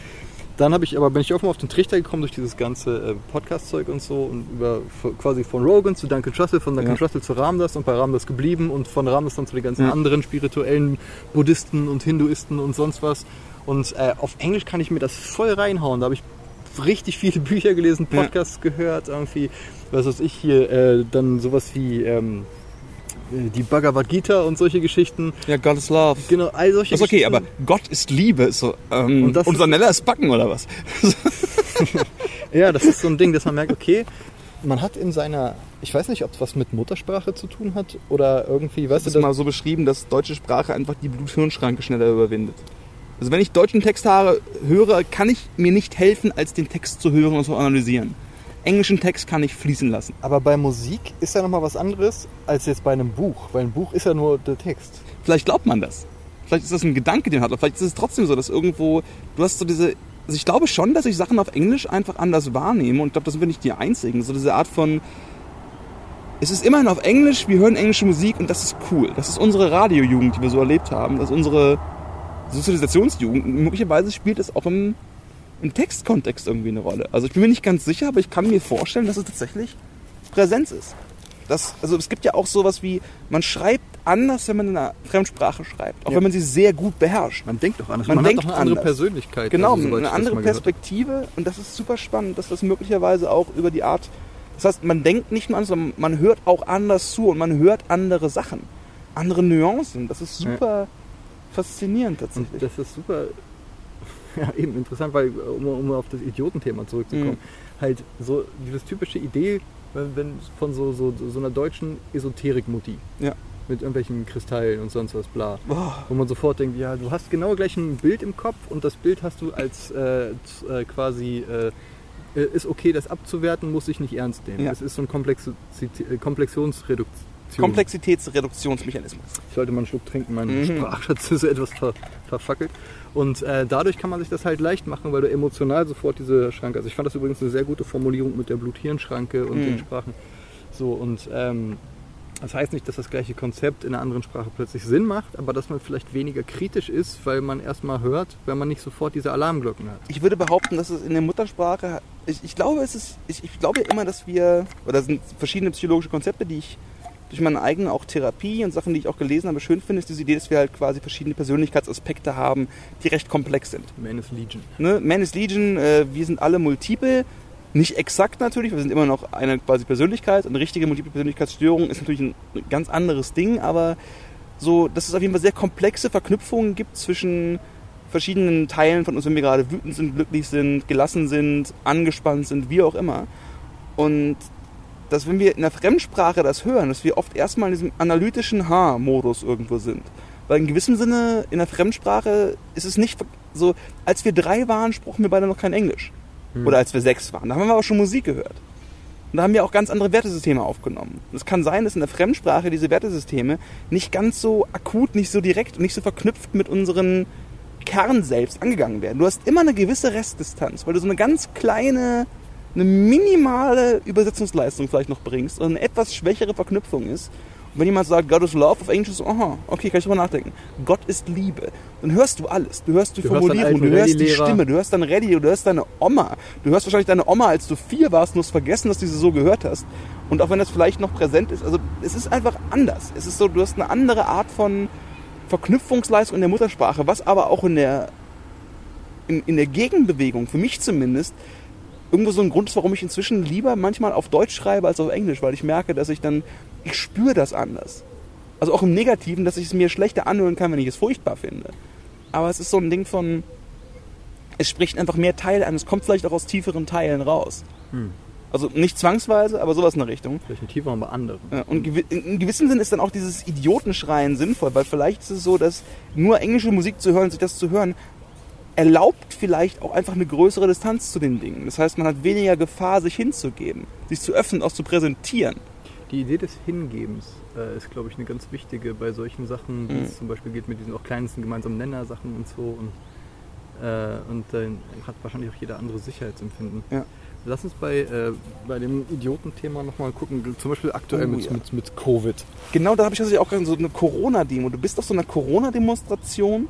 Dann habe ich aber bin ich mal auf den Trichter gekommen durch dieses ganze äh, Podcast-Zeug und so und über quasi von Rogan zu Duncan Trussell, von Duncan Ja. Trussell zu Ramdas und bei Ramdas geblieben und von Ramdas dann zu den ganzen Ja. anderen spirituellen Buddhisten und Hinduisten und sonst was. Und äh, auf Englisch kann ich mir das voll reinhauen. Da habe ich richtig viele [laughs] Bücher gelesen, Ja. Podcasts gehört, irgendwie, was weiß ich hier, äh, dann sowas wie ähm, die Bhagavad Gita und solche Geschichten. Ja, God is Love. Genau, all solche Das ist okay, aber Gott ist Liebe. Ist so, ähm, Und das und ist- Sanella ist Backen oder was? [laughs] Ja, das ist so ein Ding, dass man merkt, okay, man hat in seiner, ich weiß nicht, ob es was mit Muttersprache zu tun hat oder irgendwie, weißt Das du, ist das, mal so beschrieben, dass deutsche Sprache einfach die Blut-Hirn-Schranke schneller überwindet. Also wenn ich deutschen Text höre, kann ich mir nicht helfen, als den Text zu hören und zu analysieren. Englischen Text kann ich fließen lassen. aber bei Musik ist ja nochmal was anderes als jetzt bei einem Buch, weil ein Buch ist ja nur der Text. Vielleicht glaubt man das. Vielleicht ist das ein Gedanke, den man hat. Aber vielleicht ist es trotzdem so, dass irgendwo, du hast so diese, also ich glaube schon, dass ich Sachen auf Englisch einfach anders wahrnehme und ich glaube, das sind wir nicht die Einzigen. So diese Art von, es ist immerhin auf Englisch, wir hören englische Musik und das ist cool. Das ist unsere Radiojugend, die wir so erlebt haben. Das ist unsere Sozialisationsjugend. Und möglicherweise spielt es auch im, im Textkontext irgendwie eine Rolle. Also ich bin mir nicht ganz sicher, aber ich kann mir vorstellen, dass es tatsächlich Präsenz ist. Das, also es gibt ja auch sowas wie, man schreibt anders, wenn man in einer Fremdsprache schreibt, auch Ja. wenn man sie sehr gut beherrscht. Man denkt doch anders. Man Man, denkt eine andere anders. Persönlichkeit. Genau, also, eine andere. Perspektive und das ist super spannend, dass das möglicherweise auch über die Art, das heißt, man denkt nicht nur anders, sondern man hört auch anders zu und man hört andere Sachen, andere Nuancen. Das ist super faszinierend Und tatsächlich. das ist super, [laughs] ja eben interessant, weil um, um auf das Idiotenthema zurückzukommen, Mhm. halt so dieses typische Idee, wenn, wenn von so, so, so einer deutschen Esoterik-Mutti Ja. mit irgendwelchen Kristallen und sonst was bla. Boah. Wo man sofort denkt, ja, du hast genau gleich ein Bild im Kopf und das Bild hast du als äh, äh, quasi, äh, äh, ist okay, das abzuwerten, muss ich nicht ernst nehmen. Ja. Es ist so ein Komplexi- äh, Komplexionsreduktion. Komplexitätsreduktionsmechanismus. Ich sollte mal einen Schluck trinken, mein Mhm. Sprachschatz ist etwas ver verfackelt. Und äh, dadurch kann man sich das halt leicht machen, weil du emotional sofort diese Schranke. Also ich fand das übrigens eine sehr gute Formulierung mit der Blut-Hirn-Schranke und Mhm. den Sprachen. So und ähm, das heißt nicht, dass das gleiche Konzept in einer anderen Sprache plötzlich Sinn macht, aber dass man vielleicht weniger kritisch ist, weil man erstmal hört, wenn man nicht sofort diese Alarmglocken hat. Ich würde behaupten, dass es in der Muttersprache, ich, ich glaube, es ist, ich, ich glaube immer, dass wir, oder das sind verschiedene psychologische Konzepte, die ich durch meine eigene auch Therapie und Sachen, die ich auch gelesen habe, schön finde, ist diese Idee, dass wir halt quasi verschiedene Persönlichkeitsaspekte haben, die recht komplex sind. Man is Legion. Ne? Man is Legion, äh, wir sind alle multiple, nicht exakt natürlich, wir sind immer noch eine quasi Persönlichkeit. Eine richtige multiple Persönlichkeitsstörung ist natürlich ein ganz anderes Ding, aber so, dass es auf jeden Fall sehr komplexe Verknüpfungen gibt zwischen verschiedenen Teilen von uns, wenn wir gerade wütend sind, glücklich sind, gelassen sind, angespannt sind, wie auch immer. Und dass wenn wir in der Fremdsprache das hören, dass wir oft erstmal in diesem analytischen H-Modus irgendwo sind. Weil in gewissem Sinne in der Fremdsprache ist es nicht so, als wir drei waren, sprachen wir beide noch kein Englisch. Hm. Oder als wir sechs waren. Da haben wir aber schon Musik gehört. Und da haben wir auch ganz andere Wertesysteme aufgenommen. Es kann sein, dass in der Fremdsprache diese Wertesysteme nicht ganz so akut, nicht so direkt und nicht so verknüpft mit unseren Kern selbst angegangen werden. Du hast immer eine gewisse Restdistanz, weil du so eine ganz kleine, eine minimale Übersetzungsleistung vielleicht noch bringst und eine etwas schwächere Verknüpfung ist. wenn jemand sagt, God is Love auf Englisch, so, aha, okay, kann ich drüber nachdenken. Gott ist Liebe. Dann hörst du alles. Du hörst die Du hörst Formulierung, deinen du hörst die. Stimme, du hörst dein Radio, du hörst deine Oma. Du hörst wahrscheinlich deine Oma, als du vier warst und hast vergessen, dass du sie so gehört hast. Und auch wenn das vielleicht noch präsent ist, also es ist einfach anders. Es ist so, du hast eine andere Art von Verknüpfungsleistung in der Muttersprache, was aber auch in der, in, in der Gegenbewegung, für mich zumindest, irgendwo so ein Grund ist, warum ich inzwischen lieber manchmal auf Deutsch schreibe als auf Englisch, weil ich merke, dass ich dann, ich spüre das anders. Also auch im Negativen, dass ich es mir schlechter anhören kann, wenn ich es furchtbar finde. Aber es ist so ein Ding von, es spricht einfach mehr Teile an, es kommt vielleicht auch aus tieferen Teilen raus. Hm. Also nicht zwangsweise, aber sowas in der Richtung. Vielleicht eine tiefer, aber andere. Ja, und in gewissem Sinn ist dann auch dieses Idiotenschreien sinnvoll, weil vielleicht ist es so, dass nur englische Musik zu hören, sich das zu hören, erlaubt vielleicht auch einfach eine größere Distanz zu den Dingen. Das heißt, man hat weniger Gefahr, sich hinzugeben, sich zu öffnen, auch zu präsentieren. Die Idee des Hingebens äh, ist, glaube ich, eine ganz wichtige bei solchen Sachen, wie Mhm. es zum Beispiel geht mit diesen auch kleinsten gemeinsamen Nenner-Sachen und so. Und, äh, und dann hat wahrscheinlich auch jeder andere Sicherheitsempfinden. Ja. Lass uns bei, äh, bei dem Idiotenthema nochmal gucken, zum Beispiel aktuell Oh, mit, ja. mit, mit Covid. Genau, da habe ich tatsächlich auch gerade so eine Corona-Demo. Du bist auf so einer Corona-Demonstration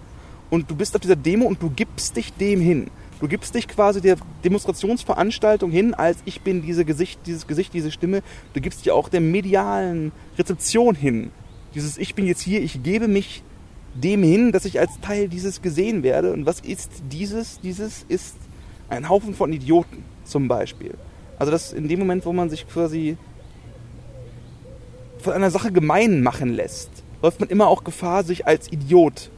und du bist auf dieser Demo und du gibst dich dem hin. Du gibst dich quasi der Demonstrationsveranstaltung hin, als ich bin diese Gesicht, dieses Gesicht, diese Stimme. Du gibst dich auch der medialen Rezeption hin. Dieses Ich bin jetzt hier, ich gebe mich dem hin, dass ich als Teil dieses gesehen werde. Und was ist dieses? Dieses ist ein Haufen von Idioten zum Beispiel. Also das in dem Moment, wo man sich quasi von einer Sache gemein machen lässt, läuft man immer auch Gefahr, sich als Idiot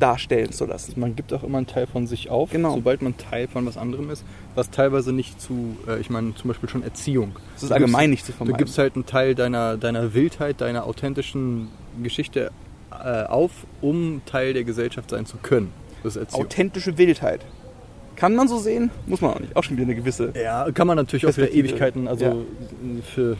darstellen zu lassen. Man gibt auch immer einen Teil von sich auf, Genau. sobald man Teil von was anderem ist, was teilweise nicht zu, äh, ich meine zum Beispiel schon Erziehung. Das ist Du allgemein nicht gibst- zu Du vermeiden. gibst halt einen Teil deiner, deiner Wildheit, deiner authentischen Geschichte äh, auf, um Teil der Gesellschaft sein zu können. Das ist Erziehung. Authentische Wildheit. Kann man so sehen? Muss man auch nicht. Auch schon wieder eine gewisse. Ja, kann man natürlich auch wieder. Ewigkeiten, also Ja. für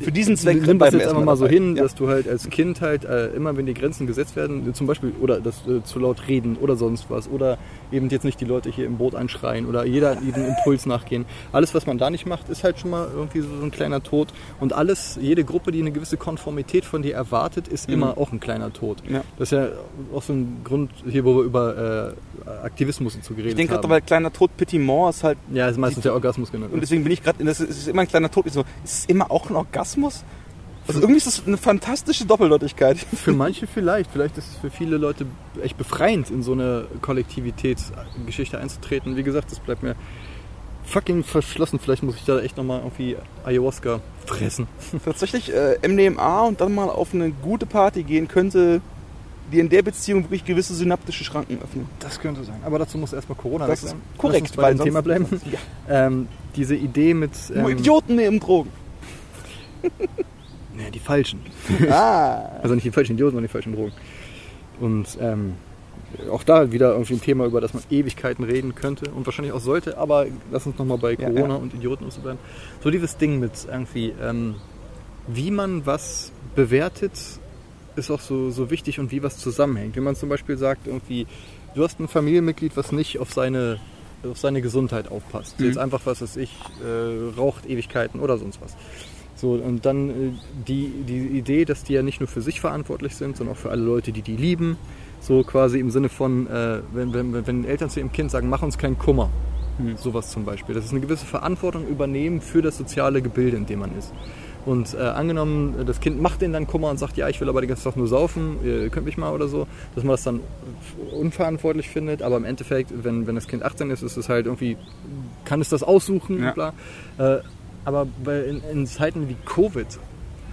Für diesen Zweck nimm das jetzt einfach mal so hin, Ja. dass du halt als Kind halt äh, immer, wenn die Grenzen gesetzt werden, zum Beispiel oder das äh, zu laut reden oder sonst was oder eben jetzt nicht die Leute hier im Boot anschreien oder jeder jedem Impuls nachgehen. Alles, was man da nicht macht, ist halt schon mal irgendwie so ein kleiner Tod und alles, jede Gruppe, die eine gewisse Konformität von dir erwartet, ist Mhm. immer auch ein kleiner Tod. Ja. Das ist ja auch so ein Grund hier, wo wir über äh, Aktivismus und so geredet Ich denke haben. gerade, weil kleiner Tod Petit Mort ist halt. ja, ist meistens der Orgasmus genannt. Und deswegen bin ich gerade. Es ist immer ein kleiner Tod. Ich so, ist immer auch ein Orgasmus? Also irgendwie ist das eine fantastische Doppeldeutigkeit. [laughs] Für manche vielleicht. Vielleicht ist es für viele Leute echt befreiend, in so eine Kollektivitätsgeschichte einzutreten. Wie gesagt, das bleibt mir fucking verschlossen. Vielleicht muss ich da echt nochmal irgendwie Ayahuasca fressen. [laughs] Tatsächlich äh, MDMA und dann mal auf eine gute Party gehen könnte, die in der Beziehung wirklich gewisse synaptische Schranken öffnen. Das könnte sein. Aber dazu muss erstmal Corona Das weg ist sein. korrekt, bei dem Thema bleiben. Ja. Ähm, diese Idee mit... Nur Ähm, Idioten nehmen Drogen. [laughs] nee, die falschen. ah. Also nicht die falschen Idioten, sondern die falschen Drogen. Und ähm, auch da wieder irgendwie ein Thema, über das man Ewigkeiten reden könnte und wahrscheinlich auch sollte, aber lass uns nochmal bei Ja, Corona ja. und Idioten und so bleiben. So dieses Ding mit irgendwie, ähm, wie man was bewertet, ist auch so, so wichtig und wie was zusammenhängt. Wenn man zum Beispiel sagt, irgendwie, du hast ein Familienmitglied, was nicht auf seine, auf seine Gesundheit aufpasst. Mhm. Jetzt einfach, was weiß ich, äh, raucht Ewigkeiten oder sonst was. So, und dann äh, die, die Idee, dass die ja nicht nur für sich verantwortlich sind, sondern auch für alle Leute, die die lieben. So quasi im Sinne von, äh, wenn, wenn, wenn Eltern zu ihrem Kind sagen, mach uns keinen Kummer. Hm. Sowas zum Beispiel. Das ist eine gewisse Verantwortung übernehmen für das soziale Gebilde, in dem man ist. Und äh, angenommen, das Kind macht den dann Kummer und sagt, ja, ich will aber den ganzen Tag nur saufen, ihr könnt mich mal oder so, dass man das dann unverantwortlich findet, aber im Endeffekt, wenn, wenn das Kind 18 ist, ist es halt irgendwie, kann es das aussuchen Ja. bla. Äh, aber bei, in, in Zeiten wie Covid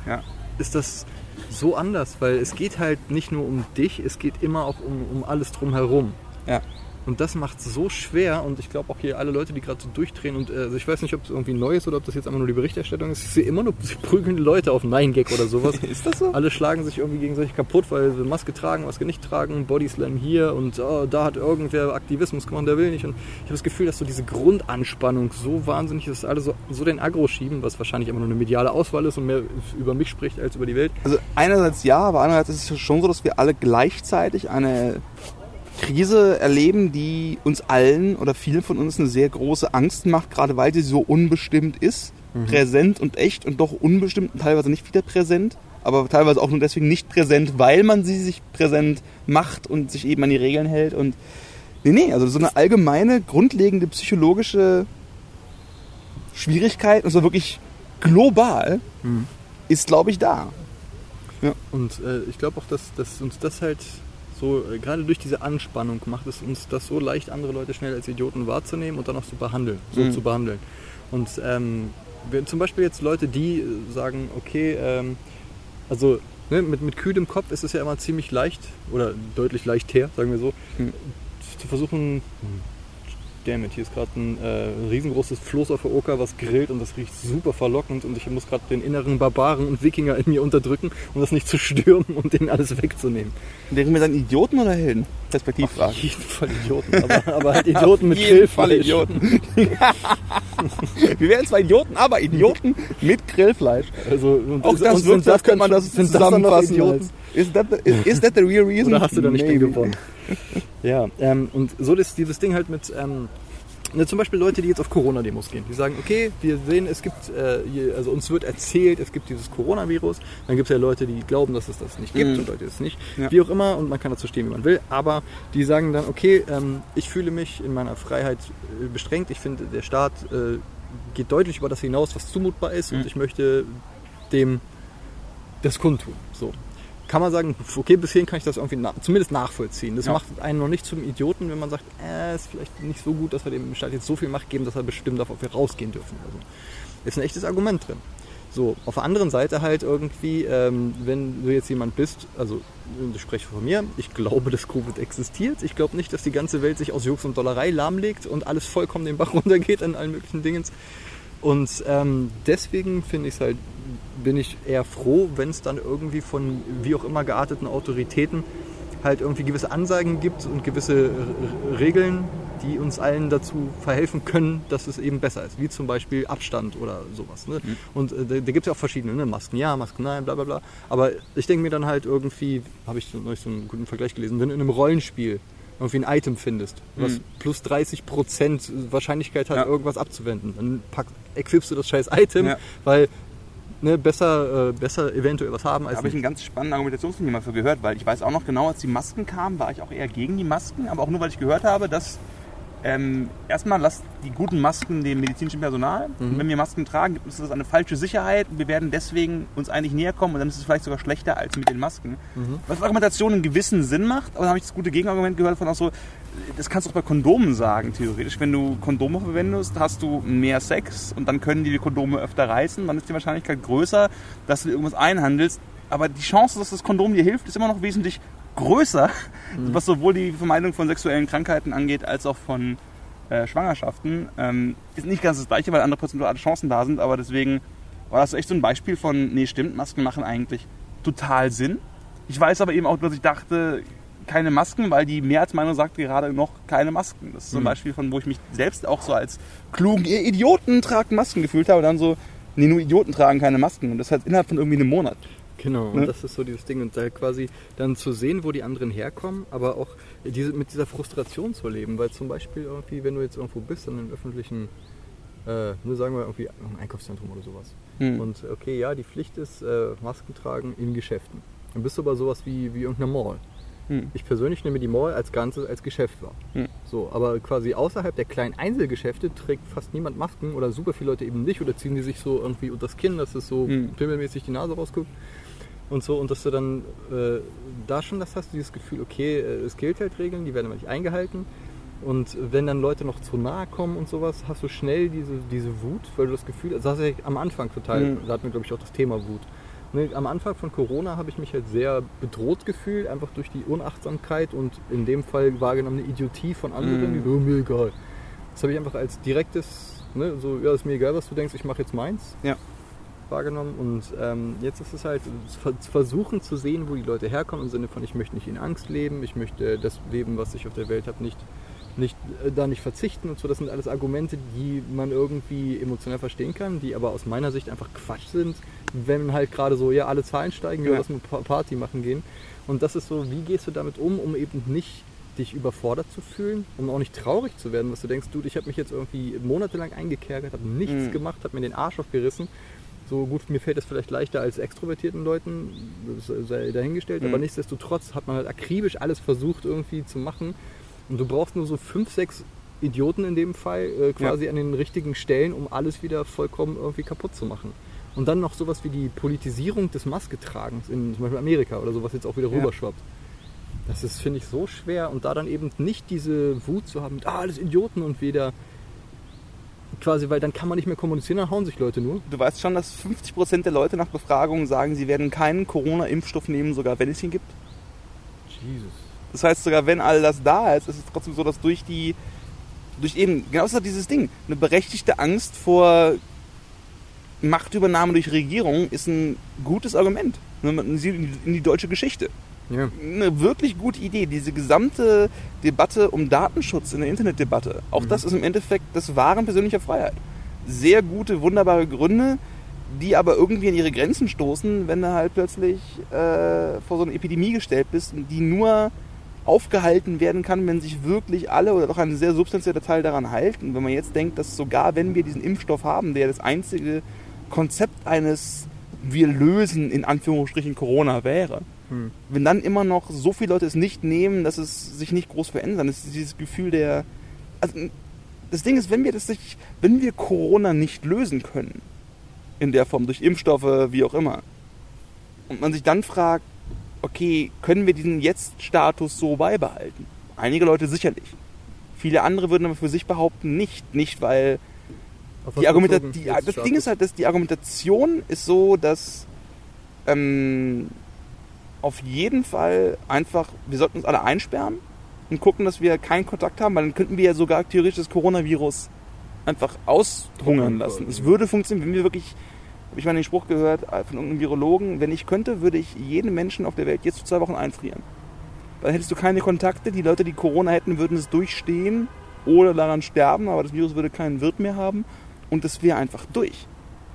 Ja. ist das so anders, weil es geht halt nicht nur um dich, es geht immer auch um, um alles drumherum. Ja. Und das macht es so schwer und ich glaube auch hier alle Leute, die gerade so durchdrehen und äh, also ich weiß nicht, ob es irgendwie neu ist oder ob das jetzt einfach nur die Berichterstattung ist. Ich sehe immer nur [laughs] prügelnde Leute auf Nein Gag oder sowas. [laughs] Ist das so? Alle schlagen sich irgendwie gegenseitig kaputt, weil sie Maske tragen, Maske nicht tragen, Bodyslam hier und oh, da hat irgendwer Aktivismus gemacht, der will nicht. Und ich habe das Gefühl, dass so diese Grundanspannung so wahnsinnig ist, dass alle so, so den Agro schieben, was wahrscheinlich immer nur eine mediale Auswahl ist und mehr über mich spricht als über die Welt. Also einerseits ja, aber andererseits ist es schon so, dass wir alle gleichzeitig eine Krise erleben, die uns allen oder vielen von uns eine sehr große Angst macht, gerade weil sie so unbestimmt ist, präsent und echt und doch unbestimmt und teilweise nicht wieder präsent. aber teilweise auch nur deswegen nicht präsent, weil man sie sich präsent macht und sich eben an die Regeln hält. Und nee, nee, also so eine allgemeine, grundlegende psychologische Schwierigkeit, und zwar wirklich global, Mhm. ist, glaube ich, da. Und äh, ich glaube auch, dass, dass uns das halt so, äh, gerade durch diese Anspannung macht es uns das so leicht, andere Leute schnell als Idioten wahrzunehmen und dann auch zu behandeln, so Mhm. zu behandeln. Und ähm, wir, zum Beispiel jetzt Leute, die sagen, okay, ähm, also ne, mit, mit kühlem Kopf ist es ja immer ziemlich leicht, oder deutlich leichter, sagen wir so, Mhm. zu versuchen, damn it, hier ist gerade ein äh, riesengroßes Floß auf der Oker, was grillt und das riecht super verlockend und ich muss gerade den inneren Barbaren und Wikinger in mir unterdrücken, um das nicht zu stürmen und denen alles wegzunehmen. Wären wir dann Idioten oder Helden? Perspektivfrage. Auf jeden Fall Idioten, aber, aber halt Idioten mit Grillfleisch. Fall Idioten. wir wären zwar Idioten, aber Idioten mit Grillfleisch. Also, und, Auch das und sind das könnte man das sind das dann noch zusammenfassen. Idioten? als- Is that, the, is, is that the real reason? Oder hast du da nicht gewonnen? [laughs] Ja, ähm, und so ist dieses Ding halt mit, ähm, ne, zum Beispiel Leute, die jetzt auf Corona-Demos gehen. Die sagen, okay, wir sehen, es gibt, äh, hier, also uns wird erzählt, es gibt dieses Coronavirus. Dann gibt es ja Leute, die glauben, dass es das nicht gibt Mhm. und Leute, die es nicht. Ja. Wie auch immer, und man kann dazu stehen, wie man will. Aber die sagen dann, okay, ähm, ich fühle mich in meiner Freiheit äh, beschränkt. Ich finde, der Staat äh, geht deutlich über das hinaus, was zumutbar ist. Mhm. Und ich möchte dem das kundtun. So. Kann man sagen, okay, bis hierhin kann ich das irgendwie na zumindest nachvollziehen. Das Ja. macht einen noch nicht zum Idioten, wenn man sagt, äh, ist vielleicht nicht so gut, dass wir dem Staat jetzt so viel Macht geben, dass er bestimmt darf, ob wir rausgehen dürfen. Also, ist ein echtes Argument drin. So, auf der anderen Seite halt irgendwie, ähm, wenn du jetzt jemand bist, also ich spreche von mir, ich glaube, dass Covid existiert. Ich glaube nicht, dass die ganze Welt sich aus Jux und Dollerei lahmlegt und alles vollkommen den Bach [laughs] runtergeht an allen möglichen Dingen. Und ähm, deswegen finde ich es halt, bin ich eher froh, wenn es dann irgendwie von wie auch immer gearteten Autoritäten halt irgendwie gewisse Ansagen gibt und gewisse R- Regeln, die uns allen dazu verhelfen können, dass es eben besser ist. Wie zum Beispiel Abstand oder sowas. Ne? Und äh, da, da gibt es ja auch verschiedene, ne? Masken ja, Masken nein, bla bla bla. Aber ich denke mir dann halt irgendwie, habe ich neulich so einen guten Vergleich gelesen, wenn in einem Rollenspiel irgendwie ein Item findest, was Mhm. plus 30% Wahrscheinlichkeit hat, Ja. irgendwas abzuwenden, dann pack, equipst du das scheiß Item, Ja. weil ne, besser, äh, besser eventuell was haben Da als habe ich einen ganz spannenden Argumentationslinie mal für gehört, weil ich weiß auch noch genau, als die Masken kamen, war ich auch eher gegen die Masken, aber auch nur, weil ich gehört habe, dass ähm, erstmal lasst die guten Masken dem medizinischen Personal. Mhm. Wenn wir Masken tragen, gibt es das eine falsche Sicherheit wir werden deswegen uns eigentlich näher kommen und dann ist es vielleicht sogar schlechter als mit den Masken. Mhm. Was Argumentation einen gewissen Sinn macht, aber dann habe ich das gute Gegenargument gehört von auch so, das kannst du auch bei Kondomen sagen, theoretisch. Wenn du Kondome verwendest, hast du mehr Sex und dann können die die Kondome öfter reißen, dann ist die Wahrscheinlichkeit größer, dass du irgendwas einhandelst. Aber die Chance, dass das Kondom dir hilft, ist immer noch wesentlich größer, was sowohl die Vermeidung von sexuellen Krankheiten angeht, als auch von äh, Schwangerschaften. Ähm, ist nicht ganz das gleiche, weil andere prozentuale Chancen da sind, aber deswegen war das echt so ein Beispiel von, nee, stimmt, Masken machen eigentlich total Sinn. Ich weiß aber eben auch, dass ich dachte, keine Masken, weil die Mehrheitsmeinung sagt gerade noch keine Masken. Das ist so ein Mhm. Beispiel von, wo ich mich selbst auch so als klugen ihr Idioten tragt Masken gefühlt habe und dann so, nee, nur Idioten tragen keine Masken. Und das halt innerhalb von irgendwie einem Monat. Genau, Ne? und das ist so dieses Ding. Und da quasi dann zu sehen, wo die anderen herkommen, aber auch diese, mit dieser Frustration zu leben. Weil zum Beispiel irgendwie, wenn du jetzt irgendwo bist, in einem öffentlichen, äh, nur sagen wir irgendwie ein Einkaufszentrum oder sowas. Hm. Und okay, ja, die Pflicht ist äh, Masken tragen in Geschäften. Dann bist du aber sowas wie, wie irgendeine Mall. Hm. Ich persönlich nehme die Mall als Ganzes als Geschäft wahr. Hm. So, aber quasi außerhalb der kleinen Einzelgeschäfte trägt fast niemand Masken oder super viele Leute eben nicht oder ziehen die sich so irgendwie unter das Kinn, dass es so Hm. pimmelmäßig die Nase rausguckt und so und dass du dann äh, da schon das hast, dieses Gefühl, okay, äh, es gilt halt Regeln, die werden aber nicht eingehalten und wenn dann Leute noch zu nahe kommen und sowas, hast du schnell diese, diese Wut, weil du das Gefühl, das hast du ja am Anfang total, Mhm. da hatten wir glaube ich auch das Thema Wut. Ne, am Anfang von Corona habe ich mich halt sehr bedroht gefühlt, einfach durch die Unachtsamkeit und in dem Fall wahrgenommene Idiotie von anderen, Mhm. die, oh, mir egal. Das habe ich einfach als direktes, ne, so, ja, ist mir egal, was du denkst, ich mache jetzt meins Ja. Wahrgenommen und ähm, jetzt ist es halt ver- versuchen zu sehen, wo die Leute herkommen im Sinne von ich möchte nicht in Angst leben, ich möchte das Leben, was ich auf der Welt habe, nicht nicht äh, da nicht verzichten und so. Das sind alles Argumente, die man irgendwie emotional verstehen kann, die aber aus meiner Sicht einfach Quatsch sind, wenn halt gerade so ja alle Zahlen steigen, ja, Ja. lass mal Pa- Party machen gehen. Und das ist so, wie gehst du damit um, um eben nicht dich überfordert zu fühlen, um auch nicht traurig zu werden, was du denkst, du, ich habe mich jetzt irgendwie monatelang eingekerkert, habe nichts Mhm. gemacht, habe mir den Arsch aufgerissen, So gut, mir fällt das vielleicht leichter als extrovertierten Leuten, das sei dahingestellt, Mhm. aber nichtsdestotrotz hat man halt akribisch alles versucht irgendwie zu machen. Und du brauchst nur so fünf, sechs Idioten in dem Fall äh, quasi an den richtigen Stellen, um alles wieder vollkommen irgendwie kaputt zu machen. Und dann noch sowas wie die Politisierung des Masketragens in zum Beispiel Amerika oder sowas jetzt auch wieder Ja. rüberschwappt. Das ist, finde ich, so schwer und da dann eben nicht diese Wut zu haben mit, ah, alles Idioten und wieder quasi, weil dann kann man nicht mehr kommunizieren, dann hauen sich Leute nur. Du weißt schon, dass 50% der Leute nach Befragungen sagen, sie werden keinen Corona-Impfstoff nehmen, sogar wenn es ihn gibt. Jesus. Das heißt, sogar wenn all das da ist, ist es trotzdem so, dass durch die, durch eben, genau das ist dieses Ding, eine berechtigte Angst vor Machtübernahme durch Regierung ist ein gutes Argument. Wenn man sieht in die deutsche Geschichte. Ja. Eine wirklich gute Idee. Diese gesamte Debatte um Datenschutz in der Internetdebatte, auch das ist im Endeffekt das Wahren persönlicher Freiheit. Sehr gute, wunderbare Gründe, die aber irgendwie an ihre Grenzen stoßen, wenn du halt plötzlich äh, vor so eine Epidemie gestellt bist, die nur aufgehalten werden kann, wenn sich wirklich alle oder doch ein sehr substanzieller Teil daran halten. Wenn man jetzt denkt, dass sogar wenn wir diesen Impfstoff haben, der das einzige Konzept eines wir lösen in Anführungsstrichen Corona wäre, Hm. wenn dann immer noch so viele Leute es nicht nehmen, dass es sich nicht groß verändert, das ist dieses Gefühl der. Also, das Ding ist, wenn wir das nicht, wenn wir Corona nicht lösen können, in der Form, durch Impfstoffe, wie auch immer, und man sich dann fragt, okay, können wir diesen Jetzt-Status so beibehalten? Einige Leute sicherlich. Viele andere würden aber für sich behaupten, nicht. Nicht, weil die Argumenta bezogen die, jetzt das? Ding ist halt, dass die Argumentation ist so, dass ähm, auf jeden Fall einfach, wir sollten uns alle einsperren und gucken, dass wir keinen Kontakt haben, weil dann könnten wir ja sogar theoretisch das Coronavirus einfach aushungern lassen. Es würde funktionieren, wenn wir wirklich, habe ich mal den Spruch gehört äh, von irgendeinem Virologen, wenn ich könnte, würde ich jeden Menschen auf der Welt jetzt für zwei Wochen einfrieren. Dann hättest du keine Kontakte, die Leute, die Corona hätten, würden es durchstehen oder daran sterben, aber das Virus würde keinen Wirt mehr haben und es wäre einfach durch.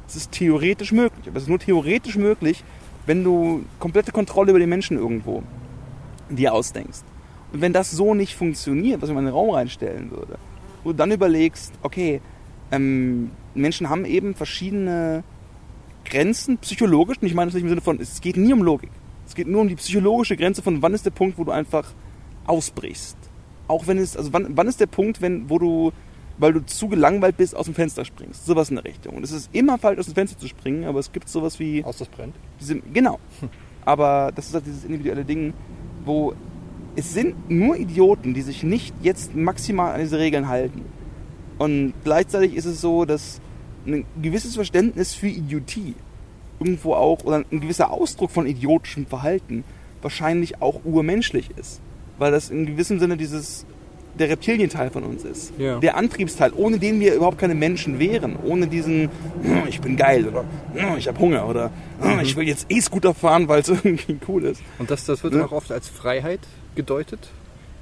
Es ist theoretisch möglich, aber es ist nur theoretisch möglich, wenn du komplette Kontrolle über die Menschen irgendwo dir ausdenkst. Und wenn das so nicht funktioniert, was ich in den Raum reinstellen würde, wo du dann überlegst, okay, ähm, Menschen haben eben verschiedene Grenzen, psychologisch, und ich meine das nicht im Sinne von, es geht nie um Logik. Es geht nur um die psychologische Grenze von wann ist der Punkt, wo du einfach ausbrichst. Auch wenn es, also wann, wann ist der Punkt, wenn, wo du, weil du zu gelangweilt bist, aus dem Fenster springst. Sowas in der Richtung. Und es ist immer falsch, aus dem Fenster zu springen, aber es gibt sowas wie, Aus das brennt. diese, genau. Aber das ist halt dieses individuelle Ding, wo es sind nur Idioten, die sich nicht jetzt maximal an diese Regeln halten. Und gleichzeitig ist es so, dass ein gewisses Verständnis für Idiotie irgendwo auch, oder ein gewisser Ausdruck von idiotischem Verhalten wahrscheinlich auch urmenschlich ist. Weil das in gewissem Sinne dieses, der Reptilienteil von uns ist. Ja. Der Antriebsteil, ohne den wir überhaupt keine Menschen wären. Ohne diesen, "Hm, ich bin geil oder "Hm, ich habe Hunger oder "Hm, ich will jetzt E-Scooter fahren, weil es [laughs] irgendwie cool ist. Und das, das wird Ne? auch oft als Freiheit gedeutet.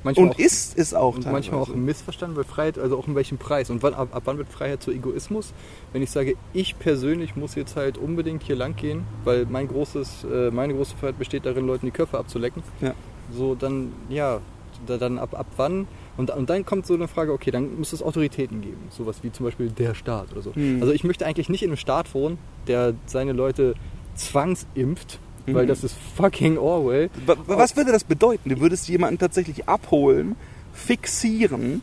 Manchmal Und auch, ist es auch und manchmal auch missverstanden, weil Freiheit, also auch in welchem Preis. Und wann, ab, ab wann wird Freiheit zu Egoismus? Wenn ich sage, ich persönlich muss jetzt halt unbedingt hier lang gehen, weil mein großes, äh, meine große Freiheit besteht darin, Leuten die Köpfe abzulecken. Ja. So, dann, ja, da, dann ab, ab wann? Und, und dann kommt so eine Frage, okay, dann muss es Autoritäten geben. Sowas wie zum Beispiel der Staat oder so. Hm. Also ich möchte eigentlich nicht in einem Staat wohnen, der seine Leute zwangsimpft, weil Mhm. das ist fucking Orwell. Wa- wa- Was würde das bedeuten? Du würdest jemanden tatsächlich abholen, fixieren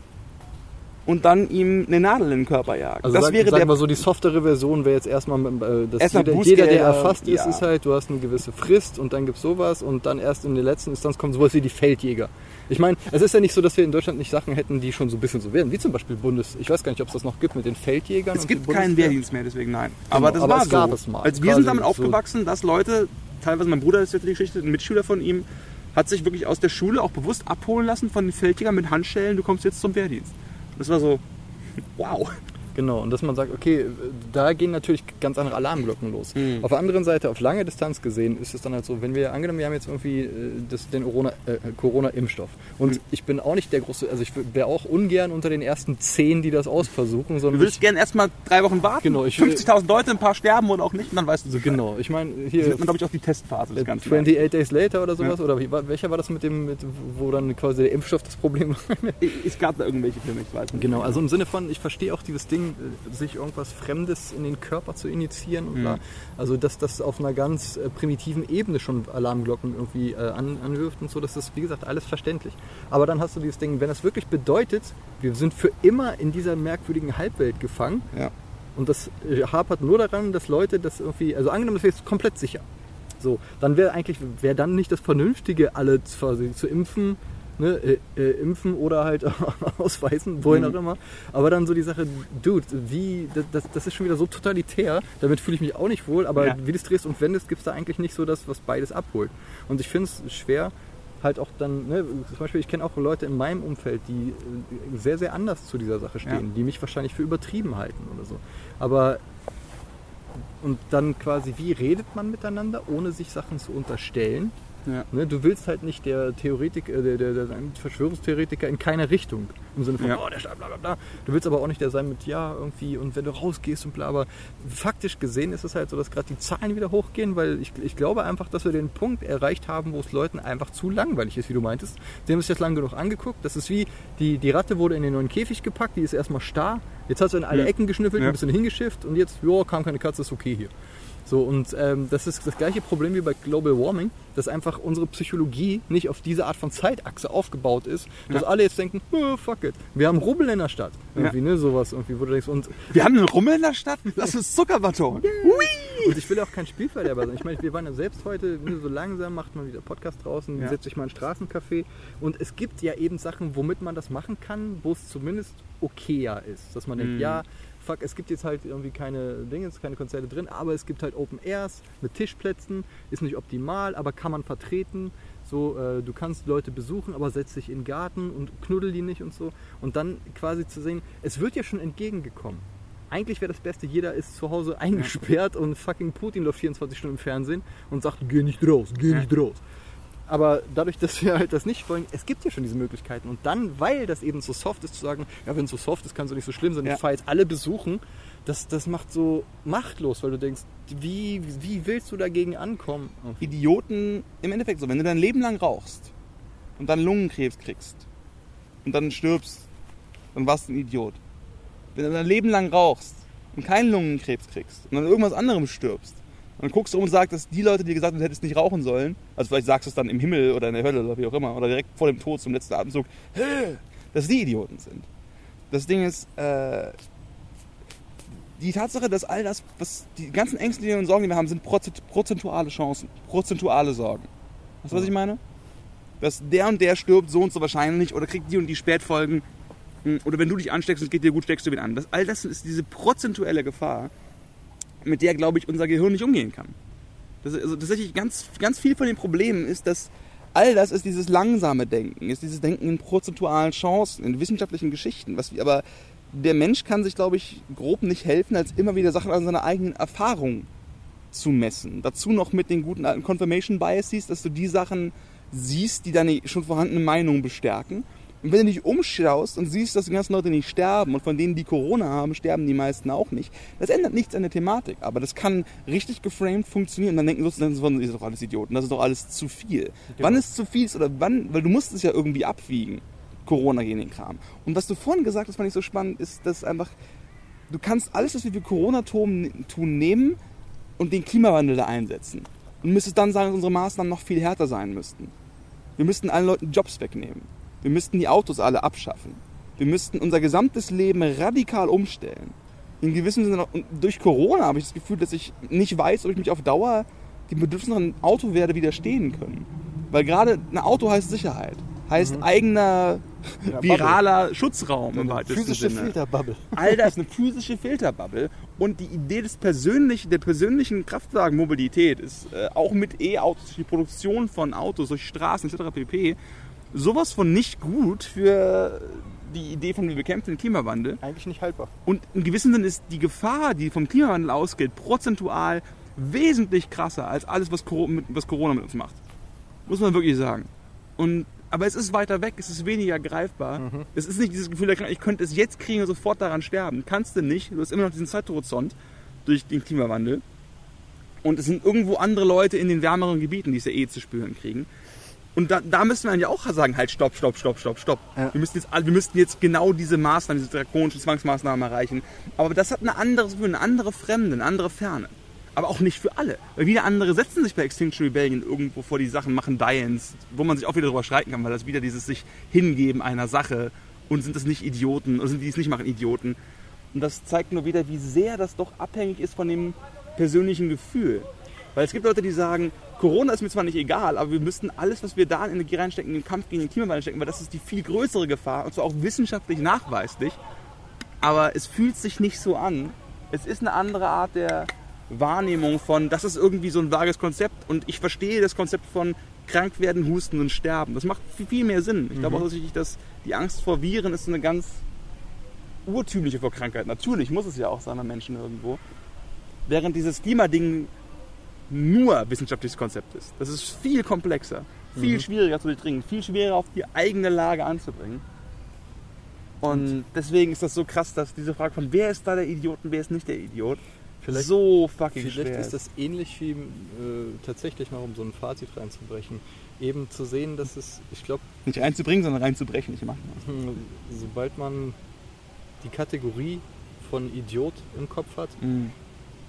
und dann ihm eine Nadel in den Körper jagen. Also das sag, wäre sagen der wir so, die softere Version wäre jetzt erstmal, äh, dass Erstmal jeder, jeder, der erfasst ist, ja. ist halt, du hast eine gewisse Frist und dann gibt es sowas und dann erst in der letzten Instanz kommt sowas wie die Feldjäger. Ich meine, es ist ja nicht so, dass wir in Deutschland nicht Sachen hätten, die schon so ein bisschen so wären, wie zum Beispiel Bundes... Ich weiß gar nicht, ob es das noch gibt mit den Feldjägern. Es gibt keinen. Wehrdienst mehr, deswegen nein. Aber das aber war es gab so. es mal. Also wir sind damit so- aufgewachsen, dass Leute, teilweise mein Bruder ist jetzt die Geschichte, ein Mitschüler von ihm, hat sich wirklich aus der Schule auch bewusst abholen lassen von den Feldjägern mit Handschellen, du kommst jetzt zum Wehrdienst. Das war so, [laughs] wow. Genau, und dass man sagt, okay, da gehen natürlich ganz andere Alarmglocken los. Mhm. Auf der anderen Seite, auf lange Distanz gesehen, ist es dann halt so, wenn wir, angenommen, wir haben jetzt irgendwie äh, das, den Corona- äh, Corona-Impfstoff. und Mhm. ich bin auch nicht der große, also ich wäre auch ungern unter den ersten zehn, die das ausversuchen, Du sondern würdest ich, gerne erstmal drei Wochen warten, Genau, ich- 50.000 Leute, ein paar sterben oder auch nicht, und dann weißt du so genau, ich meine, Hier sieht man, glaube ich, auch die Testphase des äh, Ganzen. 28 Days Later oder sowas, oder wie, war- welcher war das mit dem, mit, wo dann quasi der Impfstoff das Problem war? [laughs] Es gab da irgendwelche Filme, ich weiß nicht. Genau, also im Sinne von, ich verstehe auch dieses Ding, Medizin, äh, sich irgendwas Fremdes in den Körper zu initiieren und Mhm. bla. Also dass das auf einer ganz äh, primitiven Ebene schon Alarmglocken irgendwie äh, an, anwirft und so, das ist wie gesagt alles verständlich. Aber dann hast du dieses Ding, wenn das wirklich bedeutet, wir sind für immer in dieser merkwürdigen Halbwelt gefangen Ja. und das äh, hapert nur daran, dass Leute das irgendwie, also angenommen, das wäre jetzt komplett sicher. So, dann wäre eigentlich, wäre dann nicht das Vernünftige, alle quasi zu impfen, ne, äh, äh, impfen oder halt [laughs] ausweisen, wohin Mhm. auch immer. Aber dann so die Sache, Dude, wie, das- das, ist schon wieder so totalitär, damit fühle ich mich auch nicht wohl, aber Ja. wie du es drehst und wendest, gibt es da eigentlich nicht so das, was beides abholt. Und ich finde es schwer, halt auch dann, ne, zum Beispiel, ich kenne auch Leute in meinem Umfeld, die äh, sehr, sehr anders zu dieser Sache stehen, Ja. die mich wahrscheinlich für übertrieben halten oder so. Aber und dann quasi, wie redet man miteinander, ohne sich Sachen zu unterstellen? Ja. Ne, du willst halt nicht der Theoretiker, äh, der, der, der Verschwörungstheoretiker in keiner Richtung. Im Sinne von, Ja. oh, der Staat, bla bla bla. Du willst aber auch nicht der sein mit, ja, irgendwie, und wenn du rausgehst und bla, aber faktisch gesehen ist es halt so, dass gerade die Zahlen wieder hochgehen, weil ich, ich glaube einfach, dass wir den Punkt erreicht haben, wo es Leuten einfach zu langweilig ist, wie du meintest. Die haben sich das lang genug angeguckt. Das ist wie, die, die Ratte wurde in den neuen Käfig gepackt, die ist erstmal starr. Jetzt hast du in alle Ja. Ecken geschnüffelt, ein bisschen hingeschifft und jetzt, ja, kam keine Katze, ist okay hier. So, und ähm, das ist das gleiche Problem wie bei Global Warming, dass einfach unsere Psychologie nicht auf diese Art von Zeitachse aufgebaut ist, dass Ja. alle jetzt denken, oh, fuck it, wir haben Rubbel in der Stadt. Irgendwie, ne, sowas, irgendwie, wo du denkst, und, Wir haben einen Rummel in der Stadt? Das ist Zuckerbaton. und ich will auch kein Spielverderber sein. Ich meine, wir waren ja selbst heute, ne, so langsam macht man wieder Podcast draußen, Ja. setzt sich mal in ein Straßencafé und es gibt ja eben Sachen, womit man das machen kann, wo es zumindest okayer ist. Dass man denkt, Mhm. ja, fuck, es gibt jetzt halt irgendwie keine Dinge, keine Konzerte drin, aber es gibt halt Open Airs mit Tischplätzen, ist nicht optimal, aber kann man vertreten. So, äh, du kannst Leute besuchen, aber setz dich in den Garten und knuddel die nicht und so. Und dann quasi zu sehen, es wird ja schon entgegengekommen. Eigentlich wäre das Beste, jeder ist zu Hause [laughs] eingesperrt und fucking Putin läuft 24 Stunden im Fernsehen und sagt, geh nicht raus, geh nicht raus. Aber dadurch, dass wir halt das nicht wollen, es gibt ja schon diese Möglichkeiten. Und dann, weil das eben so soft ist, zu sagen, ja, wenn es so soft ist, kann es doch nicht so schlimm sein, Ja. ich fahre jetzt alle besuchen, das, das macht so machtlos, weil du denkst, wie, wie willst du dagegen ankommen? Idioten im Endeffekt so, wenn du dein Leben lang rauchst und dann Lungenkrebs kriegst und dann stirbst, dann warst du ein Idiot. Wenn du dein Leben lang rauchst und keinen Lungenkrebs kriegst und dann irgendwas anderem stirbst, dann guckst du um und sagst, dass die Leute, die gesagt haben, du hättest nicht rauchen sollen, also vielleicht sagst du es dann im Himmel oder in der Hölle oder wie auch immer, oder direkt vor dem Tod zum letzten Atemzug, dass die Idioten sind. Das Ding ist, äh, die Tatsache, dass all das, was die ganzen Ängste und Sorgen, die wir haben, sind prozent- prozentuale Chancen, prozentuale Sorgen. Weißt du, was ich meine? Dass der und der stirbt so und so wahrscheinlich oder kriegt die und die Spätfolgen. Hm, Oder wenn du dich ansteckst und es geht dir gut, steckst du wieder an. Das, all das ist diese prozentuelle Gefahr, mit der, glaube ich, unser Gehirn nicht umgehen kann. Das, also tatsächlich ganz, ganz viel von den Problemen ist, dass all das ist dieses langsame Denken, ist dieses Denken in prozentualen Chancen, in wissenschaftlichen Geschichten. Was, wir- aber der Mensch kann sich, glaube ich, grob nicht helfen, als immer wieder Sachen an seiner eigenen Erfahrung zu messen. Dazu noch mit den guten alten Confirmation Biases, dass du die Sachen siehst, die deine schon vorhandene Meinung bestärken. Und wenn du dich umschaust und siehst, dass die ganzen Leute nicht sterben und von denen, die Corona haben, sterben die meisten auch nicht, das ändert nichts an der Thematik. Aber das kann richtig geframed funktionieren. Und dann denken Leute, das ist doch alles Idioten, das ist doch alles zu viel. Wann es zu viel ist oder wann, weil du musst es ja irgendwie abwiegen. Corona gegen den Kram. Und was du vorhin gesagt hast, fand ich so spannend, ist, dass einfach, du kannst alles, was wir für Corona tun, tun nehmen und den Klimawandel da einsetzen. Und müsstest dann sagen, dass unsere Maßnahmen noch viel härter sein müssten. Wir müssten allen Leuten Jobs wegnehmen. Wir müssten die Autos alle abschaffen. Wir müssten unser gesamtes Leben radikal umstellen. In gewissem Sinne, durch Corona habe ich das Gefühl, dass ich nicht weiß, ob ich mich auf Dauer dem Bedürfnis nach einem Auto werde widerstehen können. Weil gerade ein Auto heißt Sicherheit. Heißt eigener Ja, viraler Schutzraum im weitesten Physische Sinne. Filterbubble. All das [laughs] eine physische Filterbubble und die Idee des persönlichen, der persönlichen Kraftwagenmobilität ist äh, auch mit E-Autos, die Produktion von Autos durch Straßen etc. pp. Sowas von nicht gut für die Idee von wir bekämpfen den Klimawandel. Eigentlich nicht haltbar. Und in gewissem Sinne ist die Gefahr, die vom Klimawandel ausgeht, prozentual wesentlich krasser als alles, was Corona mit uns macht. Muss man wirklich sagen. Und, aber es ist weiter weg, es ist weniger greifbar. Es ist nicht dieses Gefühl, ich könnte es jetzt kriegen und sofort daran sterben. Kannst du nicht. Du hast immer noch diesen Zeithorizont durch den Klimawandel. Und es sind irgendwo andere Leute in den wärmeren Gebieten, die es ja eh zu spüren kriegen. Und da, da müssen wir dann ja auch sagen, halt stopp, stopp, stopp, stopp, stopp. Ja. Wir, müssen jetzt, wir müssten jetzt genau diese Maßnahmen, diese drakonischen Zwangsmaßnahmen erreichen. Aber das hat eine andere, eine andere Fremde, eine andere Ferne. Aber auch nicht für alle. Weil wieder andere setzen sich bei Extinction Rebellion irgendwo vor die Sachen, machen Die-Ins, wo man sich auch wieder drüber streiten kann, weil das wieder dieses sich hingeben einer Sache und sind das nicht Idioten, oder sind die, die es nicht machen, Idioten. Und das zeigt nur wieder, wie sehr das doch abhängig ist von dem persönlichen Gefühl. Weil es gibt Leute, die sagen, Corona ist mir zwar nicht egal, aber wir müssten alles, was wir da in Energie reinstecken, in den Kampf gegen den Klimawandel stecken, weil das ist die viel größere Gefahr und zwar auch wissenschaftlich nachweislich. Aber es fühlt sich nicht so an. Es ist eine andere Art der Wahrnehmung von, das ist irgendwie so ein vages Konzept und ich verstehe das Konzept von krank werden, husten und sterben. Das macht viel, viel mehr Sinn. Ich glaube auch tatsächlich, dass die Angst vor Viren ist eine ganz urtümliche vor Krankheit. Natürlich muss es ja auch sein bei Menschen irgendwo. Während dieses Klimading nur wissenschaftliches Konzept ist. Das ist viel komplexer, viel schwieriger zu durchdringen, viel schwieriger auf die eigene Lage anzubringen. Und deswegen ist das so krass, dass diese Frage von wer ist da der Idiot und wer ist nicht der Idiot, Vielleicht- so fucking Vielleicht schwer ist das ähnlich wie äh, tatsächlich mal, um so ein Fazit reinzubrechen, eben zu sehen, dass es, ich glaube, Nicht reinzubringen, sondern reinzubrechen. Ich mach hm, sobald man die Kategorie von Idiot im Kopf hat Mhm.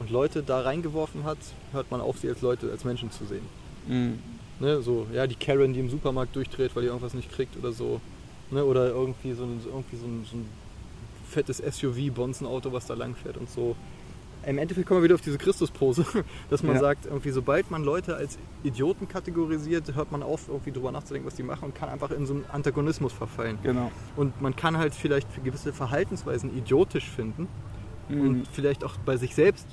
Und Leute da reingeworfen hat, hört man auf, sie als Leute, als Menschen zu sehen. Mhm. Ne, so, ja, die Karen, die im Supermarkt durchdreht, weil die irgendwas nicht kriegt oder so. Ne, oder irgendwie so ein, irgendwie so ein, so ein fettes SUV-Bonzenauto, was da lang fährt und so. Im Endeffekt kommen wir wieder auf diese Christuspose, [laughs] dass man Ja. sagt, irgendwie sobald man Leute als Idioten kategorisiert, hört man auf, irgendwie drüber nachzudenken, was die machen und kann einfach in so einen Antagonismus verfallen. Genau. Und man kann halt vielleicht gewisse Verhaltensweisen idiotisch finden Mhm. und vielleicht auch bei sich selbst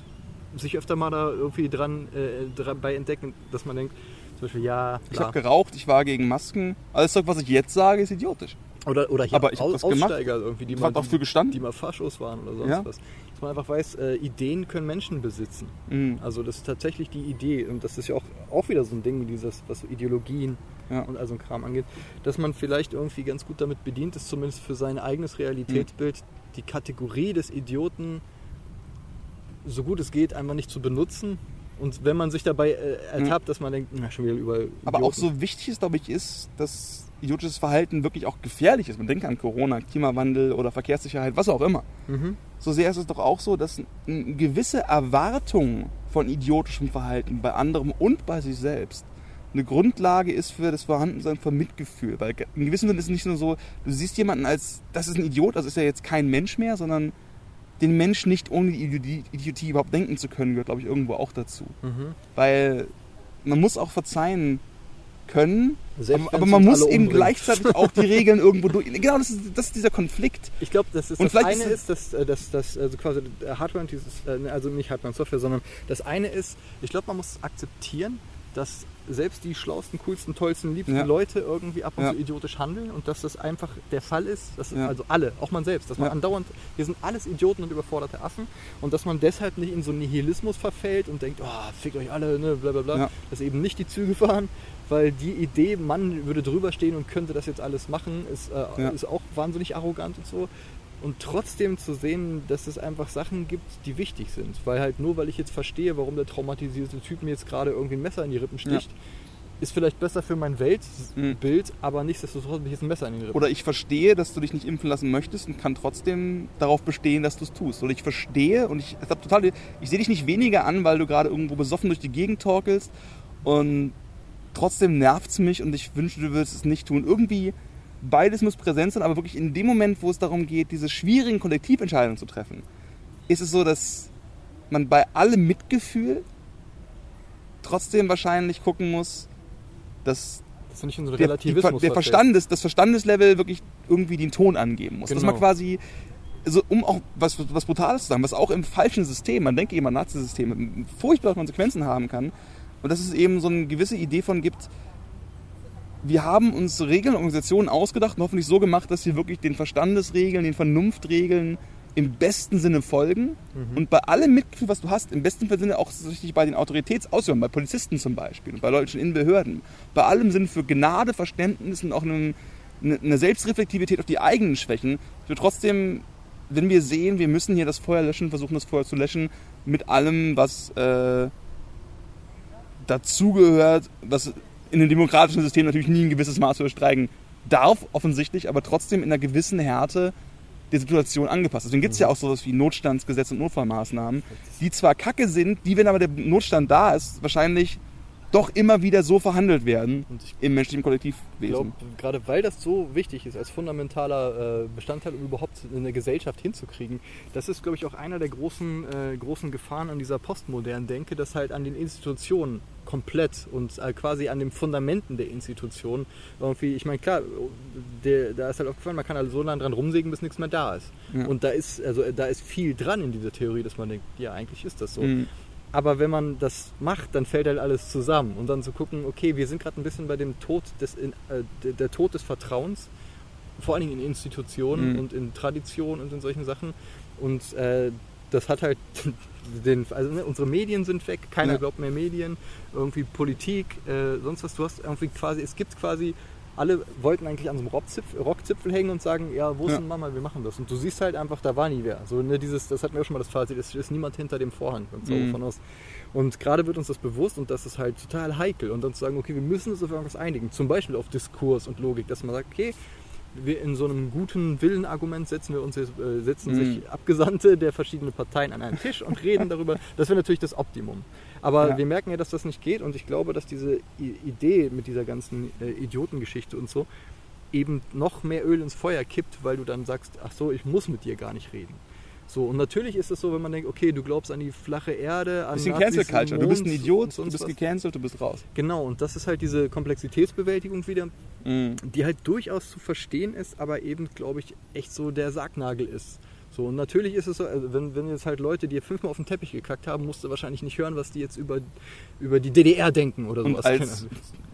sich öfter mal da irgendwie dran, äh, dran bei entdecken, dass man denkt, zum Beispiel, ja, Ich bla. habe geraucht, ich war gegen Masken. Alles, was ich jetzt sage, ist idiotisch. Oder, oder hier Aber ich hab das gemacht. Aussteiger irgendwie, die Ich mal, hab dafür gestanden. die mal Faschos waren oder sonst Ja. was. Dass man einfach weiß, äh, Ideen können Menschen besitzen. Mhm. Also das ist tatsächlich die Idee und das ist ja auch, auch wieder so ein Ding, dieses, was so Ideologien Ja. und all so ein Kram angeht, dass man vielleicht irgendwie ganz gut damit bedient ist, zumindest für sein eigenes Realitätsbild, die Kategorie des Idioten so gut es geht einfach nicht zu benutzen. Und wenn man sich dabei äh, ertappt, dass man denkt, na, schon wieder über Aber auch so wichtig ist, glaube ich, ist, dass idiotisches Verhalten wirklich auch gefährlich ist. Man denkt an Corona, Klimawandel oder Verkehrssicherheit, was auch immer. Mhm. So sehr ist es doch auch so, dass eine gewisse Erwartung von idiotischem Verhalten bei anderem und bei sich selbst eine Grundlage ist für das Vorhandensein von Mitgefühl. Weil in gewissem Sinne ist es nicht nur so, du siehst jemanden als, das ist ein Idiot, also ist er jetzt kein Mensch mehr, sondern den Mensch nicht ohne die Idiotie, Idiotie überhaupt denken zu können, gehört, glaube ich, irgendwo auch dazu. Mhm. Weil man muss auch verzeihen können, Selbst aber, man muss eben umbringt. gleichzeitig [laughs] auch die Regeln irgendwo durch. Genau, das ist, das ist dieser Konflikt. Ich glaube, das ist Und das eine ist dass, äh, dass, dass also quasi Hardware und dieses, äh, also nicht Hardware und Software, sondern das eine ist, ich glaube, man muss akzeptieren, dass selbst die schlausten, coolsten, tollsten, liebsten Ja. Leute irgendwie ab und Ja. zu idiotisch handeln und dass das einfach der Fall ist, dass Ja. also alle, auch man selbst, dass man andauernd, wir sind alles Idioten und überforderte Affen und dass man deshalb nicht in so einen Nihilismus verfällt und denkt, oh, fickt euch alle, ne, bla bla bla, dass eben nicht die Züge fahren, weil die Idee, man würde drüber stehen und könnte das jetzt alles machen, ist, äh, ist auch wahnsinnig arrogant und so. Und trotzdem zu sehen, dass es einfach Sachen gibt, die wichtig sind. Weil halt nur, weil ich jetzt verstehe, warum der traumatisierte Typ mir jetzt gerade irgendwie ein Messer in die Rippen sticht, ist vielleicht besser für mein Weltbild, aber nichtsdestotrotz habe ich jetzt ein Messer in den Rippen. Oder ich verstehe, dass du dich nicht impfen lassen möchtest und kann trotzdem darauf bestehen, dass du es tust. Oder ich verstehe und ich, ich, total, ich sehe dich nicht weniger an, weil du gerade irgendwo besoffen durch die Gegend torkelst und trotzdem nervt es mich und ich wünsche, du würdest es nicht tun. Irgendwie beides muss präsent sein, aber wirklich in dem Moment, wo es darum geht, diese schwierigen Kollektiventscheidungen zu treffen, ist es so, dass man bei allem Mitgefühl trotzdem wahrscheinlich gucken muss, dass das ist so der, die, der. Verstandes, das Verstandeslevel wirklich irgendwie den Ton angeben muss. Dass Genau. man quasi, also um auch was, was Brutales zu sagen, was auch im falschen System, man denke immer Nazi-System, furchtbare Konsequenzen haben kann. Und dass es eben so eine gewisse Idee von gibt, wir haben uns Regeln und Organisationen ausgedacht und hoffentlich so gemacht, dass wir wirklich den Verstandesregeln, den Vernunftregeln im besten Sinne folgen Mhm. und bei allem Mitgefühl, was du hast, im besten Sinne auch richtig bei den Autoritätsausübern, bei Polizisten zum Beispiel und bei Leuten in Behörden, bei allem Sinn für Gnade, Verständnis und auch eine, eine Selbstreflektivität auf die eigenen Schwächen, wir trotzdem, wenn wir sehen, wir müssen hier das Feuer löschen, versuchen das Feuer zu löschen, mit allem, was äh, dazugehört, was in einem demokratischen System natürlich nie ein gewisses Maß übersteigen darf, offensichtlich, aber trotzdem in einer gewissen Härte der Situation angepasst. Deswegen gibt es ja auch sowas wie Notstandsgesetz und Notfallmaßnahmen, die zwar kacke sind, die, wenn aber der Notstand da ist, wahrscheinlich doch immer wieder so verhandelt werden im menschlichen Ich Kollektivwesen. glaube, gerade weil das so wichtig ist, als fundamentaler äh, Bestandteil, um überhaupt eine Gesellschaft hinzukriegen, das ist, glaube ich, auch einer der großen, äh, großen Gefahren an dieser postmodernen Denke, dass halt an den Institutionen komplett und äh, quasi an den Fundamenten der Institutionen irgendwie, ich meine, klar, der, da ist halt aufgefallen, man kann halt so lange dran rumsägen, bis nichts mehr da ist. Ja. Und da ist, also da ist viel dran in dieser Theorie, dass man denkt, ja, eigentlich ist das so. Mhm. Aber wenn man das macht, dann fällt halt alles zusammen. Und dann zu gucken, okay, wir sind gerade ein bisschen bei dem Tod des, in, äh, der- der Tod des Vertrauens, vor allen Dingen in Institutionen Mhm. und in Traditionen und in solchen Sachen. Und äh, das hat halt [laughs] den, also ne, unsere Medien sind weg, keiner Ja. glaubt mehr Medien, irgendwie Politik, äh, sonst was. Du hast irgendwie quasi, es gibt quasi, alle wollten eigentlich an so einem Rockzipfel, Rockzipfel hängen und sagen, ja, wo ist Ja. denn Mama, wir machen das. Und du siehst halt einfach, da war nie wer. So, ne, dieses, das hatten wir auch schon mal das Fazit, es ist niemand hinter dem Vorhang und so Mhm. von aus. Und gerade wird uns das bewusst und das ist halt total heikel. Und dann zu sagen, okay, wir müssen uns auf irgendwas einigen. Zum Beispiel auf Diskurs und Logik, dass man sagt, okay, wir in so einem guten Willenargument setzen wir uns äh, setzen Mhm. sich Abgesandte der verschiedenen Parteien an einen Tisch und reden [laughs] darüber. Das wäre natürlich das Optimum. Aber Ja. wir merken ja, dass das nicht geht und ich glaube, dass diese Idee mit dieser ganzen äh, Idiotengeschichte und so eben noch mehr Öl ins Feuer kippt, weil du dann sagst, ach so, ich muss mit dir gar nicht reden. So, und natürlich ist es so, wenn man denkt, okay, du glaubst an die flache Erde, an Bisschen Nazis Cancel Culture. Du bist ein Mond Idiot, und du bist was. gecancelt, du bist raus. Genau, und das ist halt diese Komplexitätsbewältigung wieder, Mhm. die halt durchaus zu verstehen ist, aber eben, glaube ich, echt so der Sargnagel ist. So, und natürlich ist es so, also wenn, wenn jetzt halt Leute dir fünfmal auf den Teppich gekackt haben, musst du wahrscheinlich nicht hören, was die jetzt über, über die DDR denken oder sowas. Und als,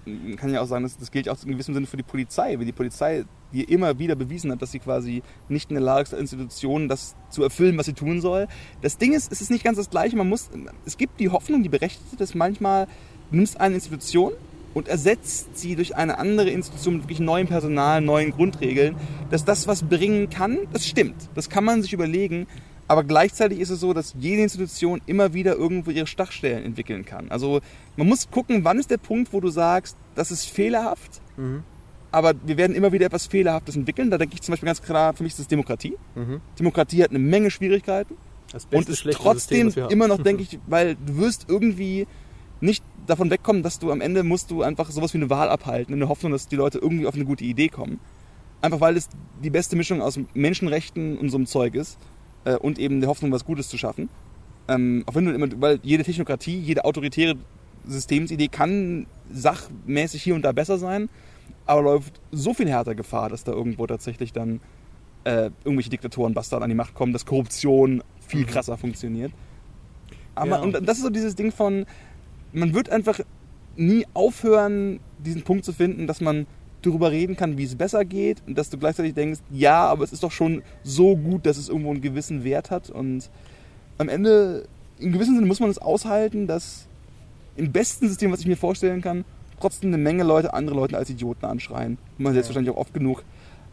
man kann ja auch sagen, das, das gilt auch in gewissem Sinne für die Polizei, weil die Polizei dir immer wieder bewiesen hat, dass sie quasi nicht in der Lage ist, als Institution das zu erfüllen, was sie tun soll. Das Ding ist, es ist nicht ganz das Gleiche. Man muss, es gibt die Hoffnung, die berechtigte, dass manchmal du nimmst eine Institution und ersetzt sie durch eine andere Institution mit wirklich neuem Personal, neuen Grundregeln, dass das was bringen kann, das stimmt. Das kann man sich überlegen. Aber gleichzeitig ist es so, dass jede Institution immer wieder irgendwo ihre Stachstellen entwickeln kann. Also man muss gucken, wann ist der Punkt, wo du sagst, das ist fehlerhaft, Mhm. aber wir werden immer wieder etwas Fehlerhaftes entwickeln. Da denke ich zum Beispiel ganz klar, für mich ist das Demokratie. Mhm. Demokratie hat eine Menge Schwierigkeiten Das und ist trotzdem System, immer noch, denke [laughs] ich, weil du wirst irgendwie nicht davon wegkommen, dass du am Ende musst du einfach sowas wie eine Wahl abhalten, in der Hoffnung, dass die Leute irgendwie auf eine gute Idee kommen. Einfach weil es die beste Mischung aus Menschenrechten und so einem Zeug ist äh, und eben der Hoffnung, was Gutes zu schaffen. Ähm, auch wenn du immer, weil jede Technokratie, jede autoritäre Systemsidee kann sachmäßig hier und da besser sein, aber läuft so viel härter Gefahr, dass da irgendwo tatsächlich dann äh, irgendwelche Diktatoren, Bastarden an die Macht kommen, dass Korruption viel Mhm. krasser funktioniert. Aber Ja. und das ist so dieses Ding von, man wird einfach nie aufhören, diesen Punkt zu finden, dass man darüber reden kann, wie es besser geht und dass du gleichzeitig denkst, ja, aber es ist doch schon so gut, dass es irgendwo einen gewissen Wert hat und am Ende, in gewissem Sinne muss man es aushalten, dass im besten System, was ich mir vorstellen kann, trotzdem eine Menge Leute andere Leute als Idioten anschreien und man Ja. selbstverständlich auch oft genug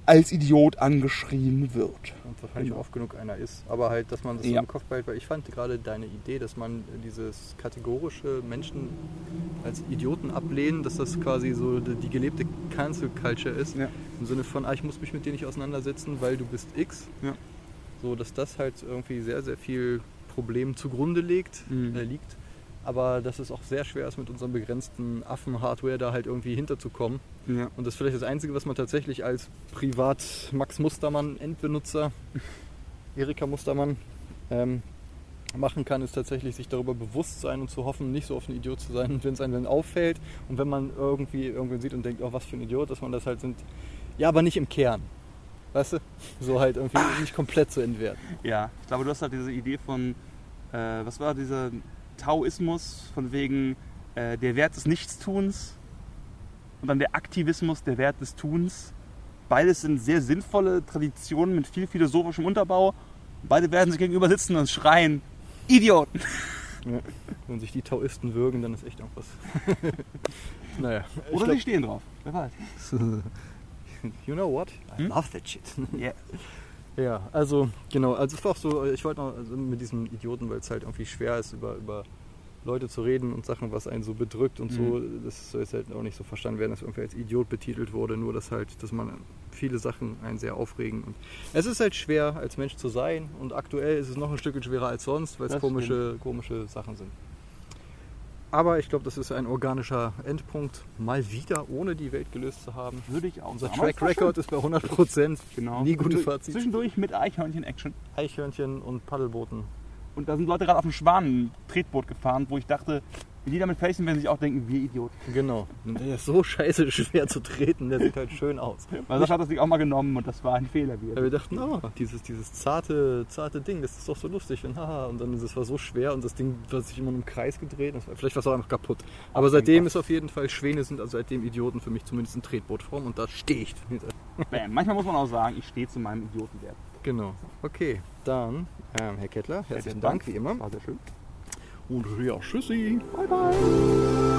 als Idiot angeschrien wird. Und wahrscheinlich auch oft genug einer ist. Aber halt, dass man das Ja. im Kopf behält, weil ich fand gerade deine Idee, dass man dieses kategorische Menschen als Idioten ablehnen, dass das quasi so die, die gelebte Cancel Culture ist. Ja. Im Sinne von, ah, ich muss mich mit dir nicht auseinandersetzen, weil du bist X. Ja. So, dass das halt irgendwie sehr, sehr viel Problem zugrunde legt, Mhm. äh, liegt. Aber dass es auch sehr schwer ist, mit unserem begrenzten Affen-Hardware da halt irgendwie hinterzukommen. Ja. Und das ist vielleicht das Einzige, was man tatsächlich als Privat Max Mustermann Endbenutzer, [laughs] Erika Mustermann, ähm, machen kann, ist tatsächlich sich darüber bewusst sein und zu hoffen, nicht so oft ein Idiot zu sein. [laughs] Und wenn es einem dann auffällt und wenn man irgendwie irgendwen sieht und denkt, oh, was für ein Idiot, dass man das halt sind. Ja, aber nicht im Kern. Weißt du? So halt irgendwie [laughs] nicht komplett zu entwerten. Ja, ich glaube, du hast halt diese Idee von, äh, was war dieser Taoismus, von wegen äh, der Wert des Nichtstuns und dann der Aktivismus, der Wert des Tuns. Beides sind sehr sinnvolle Traditionen mit viel philosophischem Unterbau. Beide werden sich gegenüber sitzen und schreien, Idioten! Ja. Wenn sich die Taoisten würgen, dann ist echt irgendwas. [laughs] naja. ich Oder glaub- die stehen drauf, wer weiß. [laughs] You know what? I Hm? love that shit. Yeah. [laughs] Ja, also genau, also es war auch so, ich wollte noch also mit diesem Idioten, weil es halt irgendwie schwer ist, über, über Leute zu reden und Sachen, was einen so bedrückt und so, das soll jetzt halt auch nicht so verstanden werden, dass irgendwie als Idiot betitelt wurde, nur dass halt, dass man viele Sachen einen sehr aufregen. Und es ist halt schwer, als Mensch zu sein und aktuell ist es noch ein Stückchen schwerer als sonst, weil es komische, komische Sachen sind. Aber ich glaube, das ist ein organischer Endpunkt, mal wieder, ohne die Welt gelöst zu haben. Würde ich auch Unser Track Record ist bei 100 Prozent. Genau. Nie gute Fazit. Zwischendurch mit Eichhörnchen-Action. Eichhörnchen und Paddelbooten. Und da sind Leute gerade auf dem Schwanen-Tretboot gefahren, wo ich dachte, wenn die damit sind, werden sie sich auch denken, wir Idioten. Genau. Der ist so scheiße schwer zu treten, der sieht halt schön aus. Weil Sascha hat das Ding auch mal genommen und das war ein Fehler. Wie Ja, wir dachten, ah, dieses, dieses zarte, zarte Ding, das ist doch so lustig. Und, haha, und dann es war so schwer und das Ding hat sich immer im Kreis gedreht. Das war, vielleicht war es auch einfach kaputt. Aber seitdem ist auf jeden Fall, Schwäne sind also seitdem Idioten für mich zumindest in Tretbootform und da stehe ich. [laughs] Bam. Manchmal muss man auch sagen, ich stehe zu meinem Idiotenwert. Genau. Okay, dann, ähm, Herr Kettler, herzlichen Herzlichen Dank, wie immer. War sehr schön. Und ja, tschüssi. Bye, bye.